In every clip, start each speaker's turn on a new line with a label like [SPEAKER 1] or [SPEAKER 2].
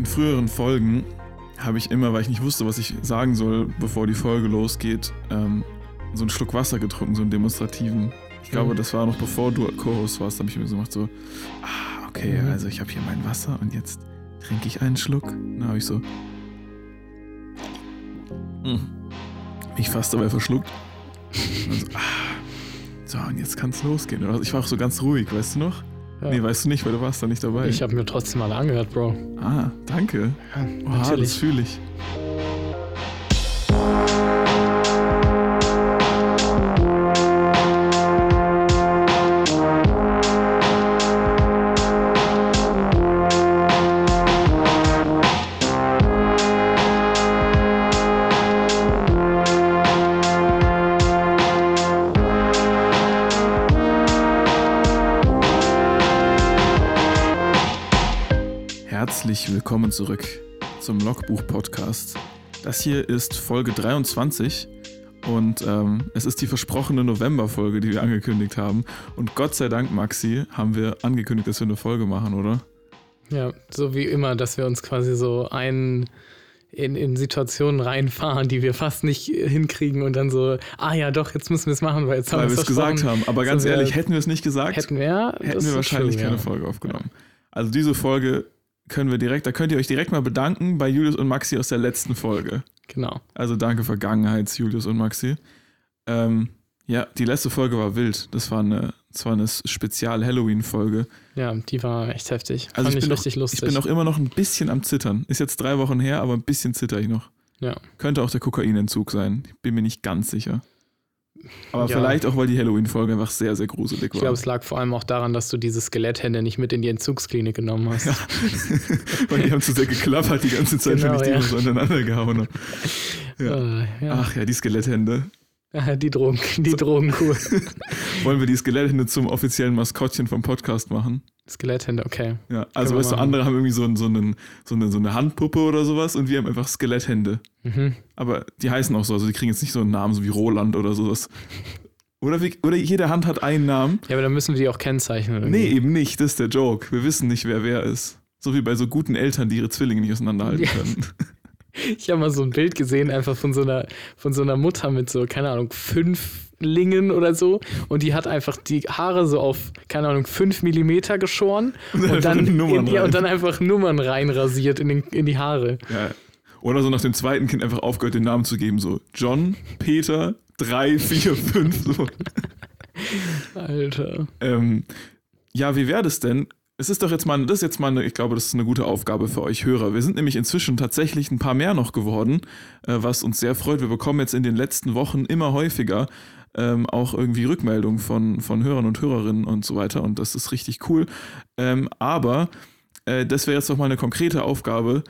[SPEAKER 1] In früheren Folgen habe ich immer, weil ich nicht wusste, was ich sagen soll, bevor die Folge losgeht, ähm, so einen Schluck Wasser getrunken, so einen demonstrativen. Ich glaube,
[SPEAKER 2] Mhm.
[SPEAKER 1] das war noch bevor du Co-Host warst, habe ich mir so gemacht, so, ah, okay,
[SPEAKER 2] Mhm.
[SPEAKER 1] also ich habe hier mein Wasser und jetzt trinke ich einen Schluck. Dann habe ich so, mm, mich fast dabei verschluckt. Und so, ah, so, und jetzt kann es losgehen. Oder? Ich war auch so ganz ruhig, weißt du noch?
[SPEAKER 2] Ja.
[SPEAKER 1] Nee, weißt du nicht, weil du warst da nicht dabei.
[SPEAKER 2] Ich habe mir trotzdem mal angehört, Bro.
[SPEAKER 1] ah, danke.
[SPEAKER 2] Ja,
[SPEAKER 1] Oha, das fühle ich. Willkommen zurück zum Logbuch-Podcast. Das hier ist Folge 23 und ähm, es ist die versprochene November-Folge, die wir angekündigt haben. Und Gott sei Dank, Maxi, haben wir angekündigt, dass wir eine Folge machen, oder?
[SPEAKER 2] Ja, so wie immer, dass wir uns quasi so ein in, in Situationen reinfahren, die wir fast nicht hinkriegen und dann so, ah ja, doch, jetzt müssen wir es machen, weil jetzt haben wir es
[SPEAKER 1] es gesagt haben. Aber ganz
[SPEAKER 2] So,
[SPEAKER 1] ehrlich, hätten wir es nicht gesagt, hätten,
[SPEAKER 2] Hätten wir, das
[SPEAKER 1] wir wahrscheinlich
[SPEAKER 2] true,
[SPEAKER 1] keine
[SPEAKER 2] ja.
[SPEAKER 1] Folge aufgenommen. Also diese Folge können wir direkt, da könnt ihr euch direkt mal bedanken bei Julius und Maxi aus der letzten Folge.
[SPEAKER 2] Genau.
[SPEAKER 1] Also danke Vergangenheits, Julius und Maxi. Ähm, ja, die letzte Folge war wild. Das war eine, das war eine Spezial-Halloween-Folge.
[SPEAKER 2] Ja, die war echt heftig.
[SPEAKER 1] Also
[SPEAKER 2] Fand
[SPEAKER 1] ich
[SPEAKER 2] ich,
[SPEAKER 1] bin,
[SPEAKER 2] richtig
[SPEAKER 1] noch,
[SPEAKER 2] lustig.
[SPEAKER 1] ich bin auch immer noch ein bisschen am Zittern. Ist jetzt drei Wochen her, aber ein bisschen zitter ich noch.
[SPEAKER 2] Ja.
[SPEAKER 1] Könnte auch der Kokainentzug sein. Ich bin mir nicht ganz sicher. Aber
[SPEAKER 2] Ja.
[SPEAKER 1] vielleicht auch, weil die Halloween-Folge einfach sehr, sehr gruselig
[SPEAKER 2] ich
[SPEAKER 1] war.
[SPEAKER 2] glaube, es lag vor allem auch daran, dass du diese Skeletthände nicht mit in die Entzugsklinik genommen hast.
[SPEAKER 1] Ja. weil die haben zu sehr geklappert die ganze Zeit,
[SPEAKER 2] Genau,
[SPEAKER 1] wenn ich die
[SPEAKER 2] ja.
[SPEAKER 1] immer so aneinander gehauen habe. Ja.
[SPEAKER 2] Äh, ja.
[SPEAKER 1] Ach ja, die Skeletthände.
[SPEAKER 2] Die, Drogen, die Drogenkur.
[SPEAKER 1] Wollen wir die Skeletthände zum offiziellen Maskottchen vom Podcast machen?
[SPEAKER 2] Skeletthände, okay.
[SPEAKER 1] Ja, also weißt du,
[SPEAKER 2] machen.
[SPEAKER 1] andere haben irgendwie so, so, einen, so, eine, so eine Handpuppe oder sowas und wir haben einfach Skeletthände.
[SPEAKER 2] Mhm.
[SPEAKER 1] Aber die heißen auch so, also die kriegen jetzt nicht so einen Namen, so wie Roland oder sowas. Oder, wie, oder jede Hand hat einen Namen.
[SPEAKER 2] Ja, aber dann müssen wir die auch kennzeichnen. irgendwie.
[SPEAKER 1] Nee, eben nicht, das ist der Joke. Wir wissen nicht, wer wer ist. So wie bei so guten Eltern, die ihre Zwillinge nicht auseinanderhalten
[SPEAKER 2] Ja.
[SPEAKER 1] können.
[SPEAKER 2] Ich habe mal so ein Bild gesehen, einfach von so einer, von so einer Mutter mit so, keine Ahnung, fünf Lingen oder so. Und die hat einfach die Haare so auf, keine Ahnung, fünf Millimeter geschoren
[SPEAKER 1] Und
[SPEAKER 2] dann, in, ja, und dann einfach Nummern reinrasiert in, den, in die Haare.
[SPEAKER 1] Ja. Oder so nach dem zweiten Kind einfach aufgehört, den Namen zu geben. So John, Peter, drei, vier, fünf. So.
[SPEAKER 2] Alter.
[SPEAKER 1] Ähm, ja, wie wäre das denn? Es ist doch jetzt mal, das ist jetzt mal eine, ich glaube, das ist eine gute Aufgabe für euch Hörer. Wir sind nämlich inzwischen tatsächlich ein paar mehr noch geworden, äh, was uns sehr freut. Wir bekommen jetzt in den letzten Wochen immer häufiger ähm, auch irgendwie Rückmeldungen von, von Hörern und Hörerinnen und so weiter und das ist richtig cool. Ähm, aber äh, das wäre jetzt doch mal eine konkrete Aufgabe.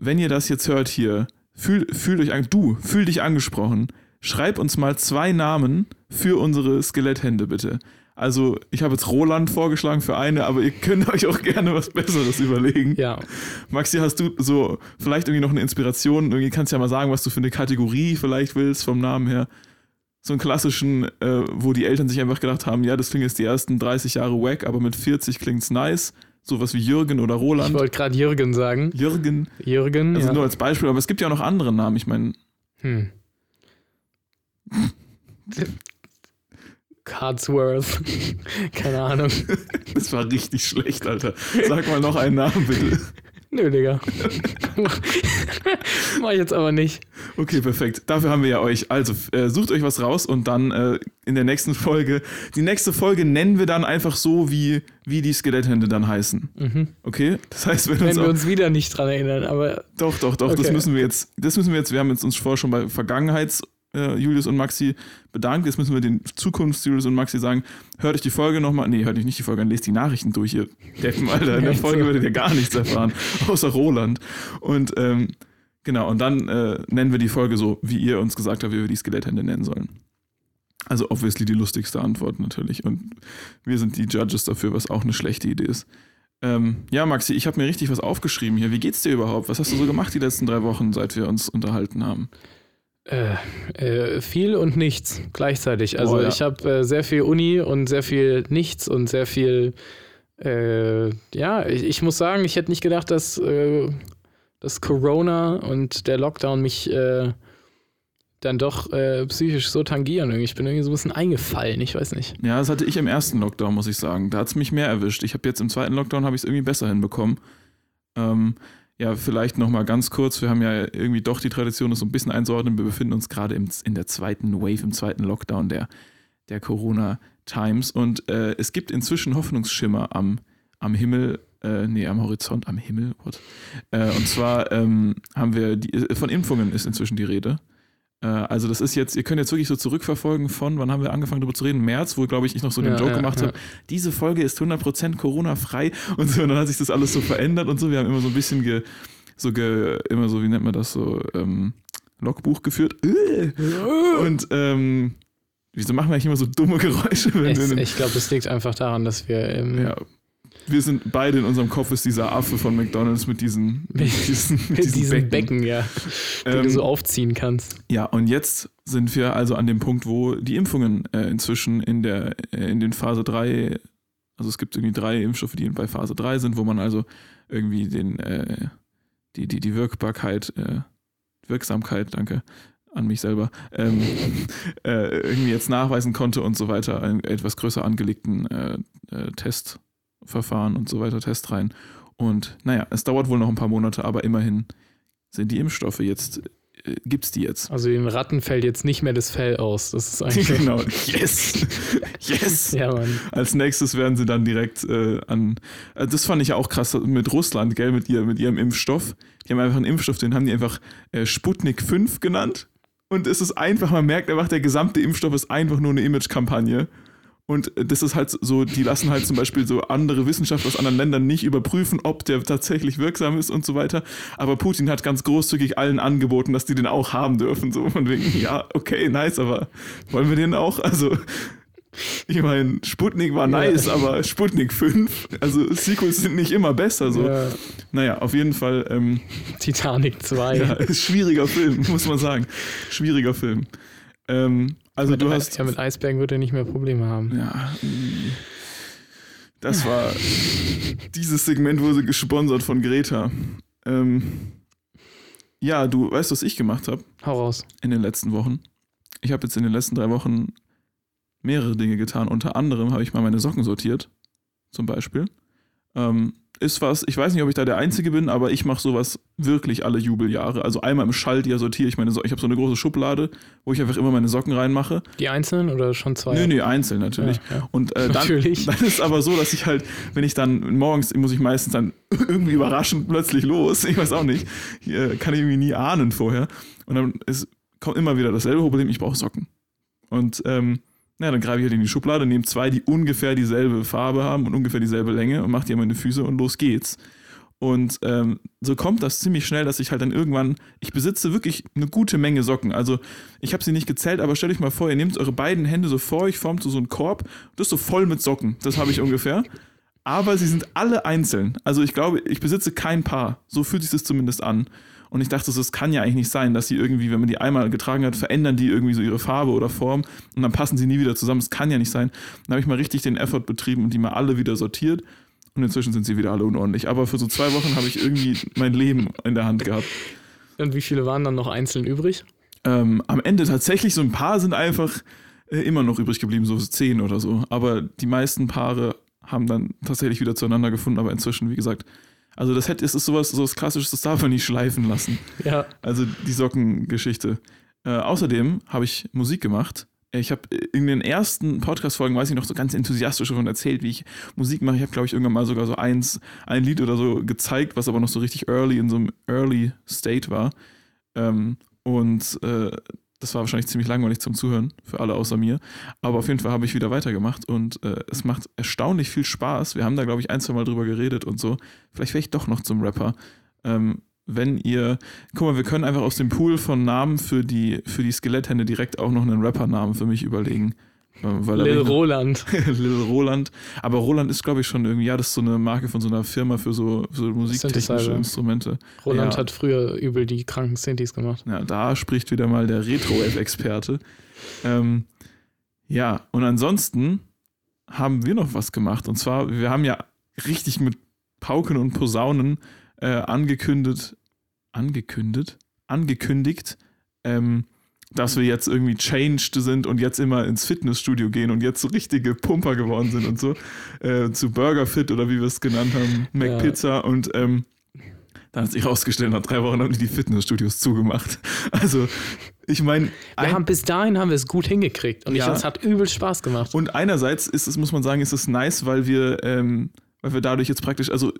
[SPEAKER 1] Wenn ihr das jetzt hört hier, fühl, fühlt euch an, du, fühl dich angesprochen. Schreib uns mal zwei Namen für unsere Skeletthände bitte. Also, ich habe jetzt Roland vorgeschlagen für eine, aber ihr könnt euch auch gerne was Besseres überlegen.
[SPEAKER 2] Ja,
[SPEAKER 1] Maxi, hast du so vielleicht irgendwie noch eine Inspiration? Irgendwie kannst du ja mal sagen, was du für eine Kategorie vielleicht willst vom Namen her. So einen klassischen, äh, wo die Eltern sich einfach gedacht haben, ja, das klingt jetzt die ersten 30 Jahre wack, aber mit 40 klingt's nice. Sowas wie Jürgen oder
[SPEAKER 2] ich
[SPEAKER 1] Roland.
[SPEAKER 2] wollte gerade Jürgen sagen.
[SPEAKER 1] Jürgen,
[SPEAKER 2] Jürgen,
[SPEAKER 1] also
[SPEAKER 2] ja.
[SPEAKER 1] nur als Beispiel, aber es gibt ja auch noch andere Namen. Ich meine,
[SPEAKER 2] Hm. Cardsworth. Keine Ahnung.
[SPEAKER 1] das war richtig schlecht, Alter. Sag mal noch einen Namen bitte.
[SPEAKER 2] Nö, Digga. Mach ich jetzt aber nicht.
[SPEAKER 1] Okay, perfekt. Dafür haben wir ja euch. Also äh, sucht euch was raus und dann äh, in der nächsten Folge. Die nächste Folge nennen wir dann einfach so, wie, wie die Skeletthände dann heißen.
[SPEAKER 2] Mhm.
[SPEAKER 1] Okay? Das heißt, wenn,
[SPEAKER 2] Wenn
[SPEAKER 1] uns,
[SPEAKER 2] wir
[SPEAKER 1] auch,
[SPEAKER 2] uns wieder nicht dran erinnern, aber
[SPEAKER 1] Doch, doch, doch. Das
[SPEAKER 2] Okay.
[SPEAKER 1] müssen wir jetzt. Das müssen wir jetzt. Wir haben jetzt uns vorher schon bei Vergangenheits. Äh, Julius und Maxi bedankt. Jetzt müssen wir den Zukunfts-Julius und Maxi sagen: Hört euch die Folge nochmal. Nee, hört euch nicht die Folge an, lest die Nachrichten durch, ihr Deppen, Alter. In der Folge
[SPEAKER 2] so.
[SPEAKER 1] werdet ihr gar nichts erfahren, außer Roland. Und ähm, genau, und dann äh, nennen wir die Folge so, wie ihr uns gesagt habt, wie wir die Skeletthände nennen sollen. Also, obviously die lustigste Antwort natürlich. Und wir sind die Judges dafür, was auch eine schlechte Idee ist. Ähm, ja, Maxi, ich habe mir richtig was aufgeschrieben hier. Wie geht's dir überhaupt? Was hast du so gemacht die letzten drei Wochen, seit wir uns unterhalten haben?
[SPEAKER 2] Äh, äh, viel und nichts gleichzeitig. Also
[SPEAKER 1] Boah, ja.
[SPEAKER 2] ich habe äh, sehr viel Uni und sehr viel nichts und sehr viel. Äh, ja, ich, ich muss sagen, ich hätte nicht gedacht, dass äh, dass Corona und der Lockdown mich äh, dann doch psychisch so tangieren. Ich bin irgendwie so ein bisschen eingefallen, ich weiß nicht.
[SPEAKER 1] Ja, das hatte ich im ersten Lockdown, muss ich sagen. Da hat es mich mehr erwischt. Ich habe jetzt im zweiten Lockdown habe ich es irgendwie besser hinbekommen. Ähm, ja, vielleicht noch mal ganz kurz. Wir haben ja irgendwie doch die Tradition, das so ein bisschen einzuordnen. Wir befinden uns gerade in der zweiten Wave, im zweiten Lockdown der, der Corona Times. Und äh, es gibt inzwischen Hoffnungsschimmer am, am Himmel, äh, nee, am Horizont, am Himmel. Äh, und zwar ähm, haben wir, die, äh, von Impfungen ist inzwischen die Rede. Äh, also das ist jetzt, ihr könnt jetzt wirklich so zurückverfolgen von, wann haben wir angefangen darüber zu reden? März, wo, glaube ich, ich noch so den
[SPEAKER 2] Ja,
[SPEAKER 1] Joke
[SPEAKER 2] ja,
[SPEAKER 1] gemacht
[SPEAKER 2] ja.
[SPEAKER 1] habe, diese Folge ist 100% Corona-frei und so. Und dann hat sich das alles so verändert und so. Wir haben immer so ein bisschen ge, so ge, immer so, wie nennt man das so, ähm, Logbuch geführt. Äh. Und ähm, wieso machen wir eigentlich immer so dumme Geräusche? Einen-
[SPEAKER 2] ich glaube, es liegt einfach daran, dass wir
[SPEAKER 1] ja. Wir sind beide in unserem Kopf ist dieser Affe von McDonalds mit diesen, mit diesen, mit diesen
[SPEAKER 2] diesen
[SPEAKER 1] Becken.
[SPEAKER 2] Becken, ja, die
[SPEAKER 1] Ähm,
[SPEAKER 2] du so aufziehen kannst.
[SPEAKER 1] Ja, und jetzt sind wir also an dem Punkt, wo die Impfungen äh, inzwischen in der äh, in den Phase 3, also es gibt irgendwie drei Impfstoffe, die bei Phase 3 sind, wo man also irgendwie den äh, die, die, die Wirkbarkeit, äh, Wirksamkeit, danke, an mich selber, ähm, äh, irgendwie jetzt nachweisen konnte und so weiter, einen etwas größer angelegten äh, Testverfahren und so weiter, Testreihen. Und naja, es dauert wohl noch ein paar Monate, aber immerhin sind die Impfstoffe jetzt, äh, gibt's die jetzt.
[SPEAKER 2] Also den Ratten fällt jetzt nicht mehr das Fell aus. Das ist eigentlich.
[SPEAKER 1] genau, yes, yes.
[SPEAKER 2] Ja, Mann.
[SPEAKER 1] Als nächstes werden sie dann direkt äh, an. Also das fand ich ja auch krass mit Russland, gell, mit, ihr, mit ihrem Impfstoff. Die haben einfach einen Impfstoff, den haben die einfach äh, Sputnik 5 genannt. Und es ist einfach, man merkt einfach, der gesamte Impfstoff ist einfach nur eine Image-Kampagne. Und äh, das ist halt so, die lassen halt zum Beispiel so andere Wissenschaftler aus anderen Ländern nicht überprüfen, ob der tatsächlich wirksam ist und so weiter. Aber Putin hat ganz großzügig allen angeboten, dass die den auch haben dürfen. So von wegen, ja, okay, nice, aber wollen wir den auch? Also, ich meine, Sputnik war
[SPEAKER 2] Ja.
[SPEAKER 1] nice, aber Sputnik 5, also Sequels sind nicht immer besser. So.
[SPEAKER 2] Ja,
[SPEAKER 1] Naja, auf jeden Fall, ähm,
[SPEAKER 2] Titanic 2.
[SPEAKER 1] ja, ist schwieriger Film, muss man sagen. Schwieriger Film. Ähm, also
[SPEAKER 2] mit,
[SPEAKER 1] du hast.
[SPEAKER 2] ja, mit Eisbergen wird er nicht mehr Probleme haben.
[SPEAKER 1] Ja, mm, das war. Dieses Segment wurde gesponsert von Greta. Ähm, ja, du weißt, was ich gemacht habe
[SPEAKER 2] Hau raus.
[SPEAKER 1] in den letzten Wochen. Ich habe jetzt in den letzten drei Wochen mehrere Dinge getan. Unter anderem habe ich mal meine Socken sortiert, zum Beispiel. Ähm, ist was, ich weiß nicht, ob ich da der Einzige bin, aber ich mache sowas wirklich alle Jubeljahre. Also einmal im Schaltjahr sortiere ich meine Socken. Ich habe so eine große Schublade, wo ich einfach immer meine Socken reinmache.
[SPEAKER 2] Die einzelnen oder schon zwei?
[SPEAKER 1] Nö, nee, einzeln natürlich.
[SPEAKER 2] Ja, ja.
[SPEAKER 1] Und äh, dann,
[SPEAKER 2] Natürlich.
[SPEAKER 1] dann ist aber so, dass ich halt, wenn ich dann morgens, muss ich meistens dann irgendwie überraschend plötzlich los. Ich weiß auch nicht. Hier kann ich irgendwie nie ahnen vorher. Und dann ist, kommt immer wieder dasselbe Problem, ich brauche Socken. Und ähm, na, dann greife ich halt in die Schublade, nehme zwei, die ungefähr dieselbe Farbe haben und ungefähr dieselbe Länge und mache die an meine Füße und los geht's. Und ähm, so kommt das ziemlich schnell, dass ich halt dann irgendwann, ich besitze wirklich eine gute Menge Socken. Also ich habe sie nicht gezählt, aber stellt euch mal vor, ihr nehmt eure beiden Hände so vor euch, formt so, so einen Korb, das ist so voll mit Socken. Das habe ich ungefähr. Aber sie sind alle einzeln. Also ich glaube, ich besitze kein Paar. So fühlt sich das zumindest an. Und ich dachte, so, das kann ja eigentlich nicht sein, dass sie irgendwie, wenn man die einmal getragen hat, verändern die irgendwie so ihre Farbe oder Form und dann passen sie nie wieder zusammen. Das kann ja nicht sein. Dann habe ich mal richtig den Effort betrieben und die mal alle wieder sortiert. Und inzwischen sind sie wieder alle unordentlich. Aber für so zwei Wochen habe ich irgendwie mein Leben in der Hand gehabt.
[SPEAKER 2] Und wie viele waren dann noch einzeln übrig?
[SPEAKER 1] Ähm, am Ende tatsächlich so ein paar sind einfach äh, immer noch übrig geblieben, so zehn oder so. Aber die meisten Paare haben dann tatsächlich wieder zueinander gefunden. Aber inzwischen, wie gesagt, also das hätte, es ist sowas, sowas klassisches, das darf man nicht schleifen lassen.
[SPEAKER 2] Ja.
[SPEAKER 1] Also die Sockengeschichte. Äh, außerdem habe ich Musik gemacht. Ich habe in den ersten Podcast-Folgen, weiß ich noch, so ganz enthusiastisch davon erzählt, wie ich Musik mache. Ich habe, glaube ich, irgendwann mal sogar so eins, ein Lied oder so gezeigt, was aber noch so richtig early in so einem early State war. Ähm, und äh, das war wahrscheinlich ziemlich langweilig zum Zuhören für alle außer mir. Aber auf jeden Fall habe ich wieder weitergemacht und äh, es macht erstaunlich viel Spaß. Wir haben da, glaube ich, ein, zwei Mal drüber geredet und so. Vielleicht wäre ich doch noch zum Rapper. Ähm, wenn ihr, guck mal, wir können einfach aus dem Pool von Namen für die, für die Skeletthände direkt auch noch einen Rapper-Namen für mich überlegen.
[SPEAKER 2] Lil Roland.
[SPEAKER 1] Lil Roland. Aber Roland ist, glaube ich, schon irgendwie, ja, das ist so eine Marke von so einer Firma für so, für so musiktechnische. Instrumente.
[SPEAKER 2] Roland
[SPEAKER 1] Ja.
[SPEAKER 2] hat früher übel die kranken Synthes gemacht.
[SPEAKER 1] Ja, da spricht wieder mal der Retro-Wave-Experte. Ähm, ja, und ansonsten haben wir noch was gemacht. Und zwar, wir haben ja richtig mit Pauken und Posaunen äh, angekündigt, angekündigt, angekündigt, ähm, dass wir jetzt irgendwie changed sind und jetzt immer ins Fitnessstudio gehen und jetzt so richtige Pumper geworden sind und so. Äh, zu Burger Fit oder wie wir es genannt haben, McPizza ja. und ähm, dann hat sich herausgestellt, nach drei Wochen haben die die Fitnessstudios zugemacht. Also, ich meine.
[SPEAKER 2] Wir haben bis dahin haben wir es gut hingekriegt und ja. es hat übel Spaß gemacht.
[SPEAKER 1] Und einerseits ist es, muss man sagen, ist es nice, weil wir, ähm, weil wir dadurch jetzt praktisch, also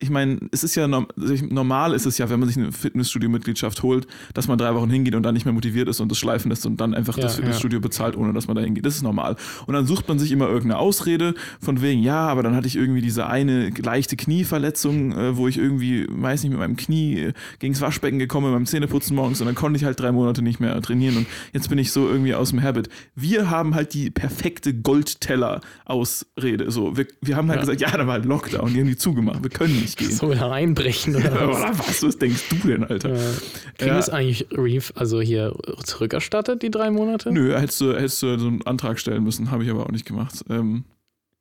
[SPEAKER 1] ich meine, es ist ja normal ist es ja, wenn man sich eine Fitnessstudio-Mitgliedschaft holt, dass man drei Wochen hingeht und dann nicht mehr motiviert ist und das schleifen lässt und dann einfach ja, das Fitnessstudio ja. bezahlt, ohne dass man da hingeht. Das ist normal. Und dann sucht man sich immer irgendeine Ausrede von wegen, ja, aber dann hatte ich irgendwie diese eine leichte Knieverletzung, äh, wo ich irgendwie, weiß nicht, mit meinem Knie äh, gegens Waschbecken gekommen beim Zähneputzen morgens und dann konnte ich halt drei Monate nicht mehr trainieren und jetzt bin ich so irgendwie aus dem Habit. Wir haben halt die perfekte Goldteller-Ausrede. So, wir, wir haben halt ja. gesagt, ja, da war halt Lockdown, die haben die zugemacht, wir können nicht gehen.
[SPEAKER 2] So hereinbrechen oder
[SPEAKER 1] ja, was? was? Was denkst du denn, Alter? Ja.
[SPEAKER 2] Kriegen ja. es eigentlich Reef, also hier zurückerstattet, die drei Monate?
[SPEAKER 1] Nö, hättest du, hättest du so einen Antrag stellen müssen, habe ich aber auch nicht gemacht. Ähm,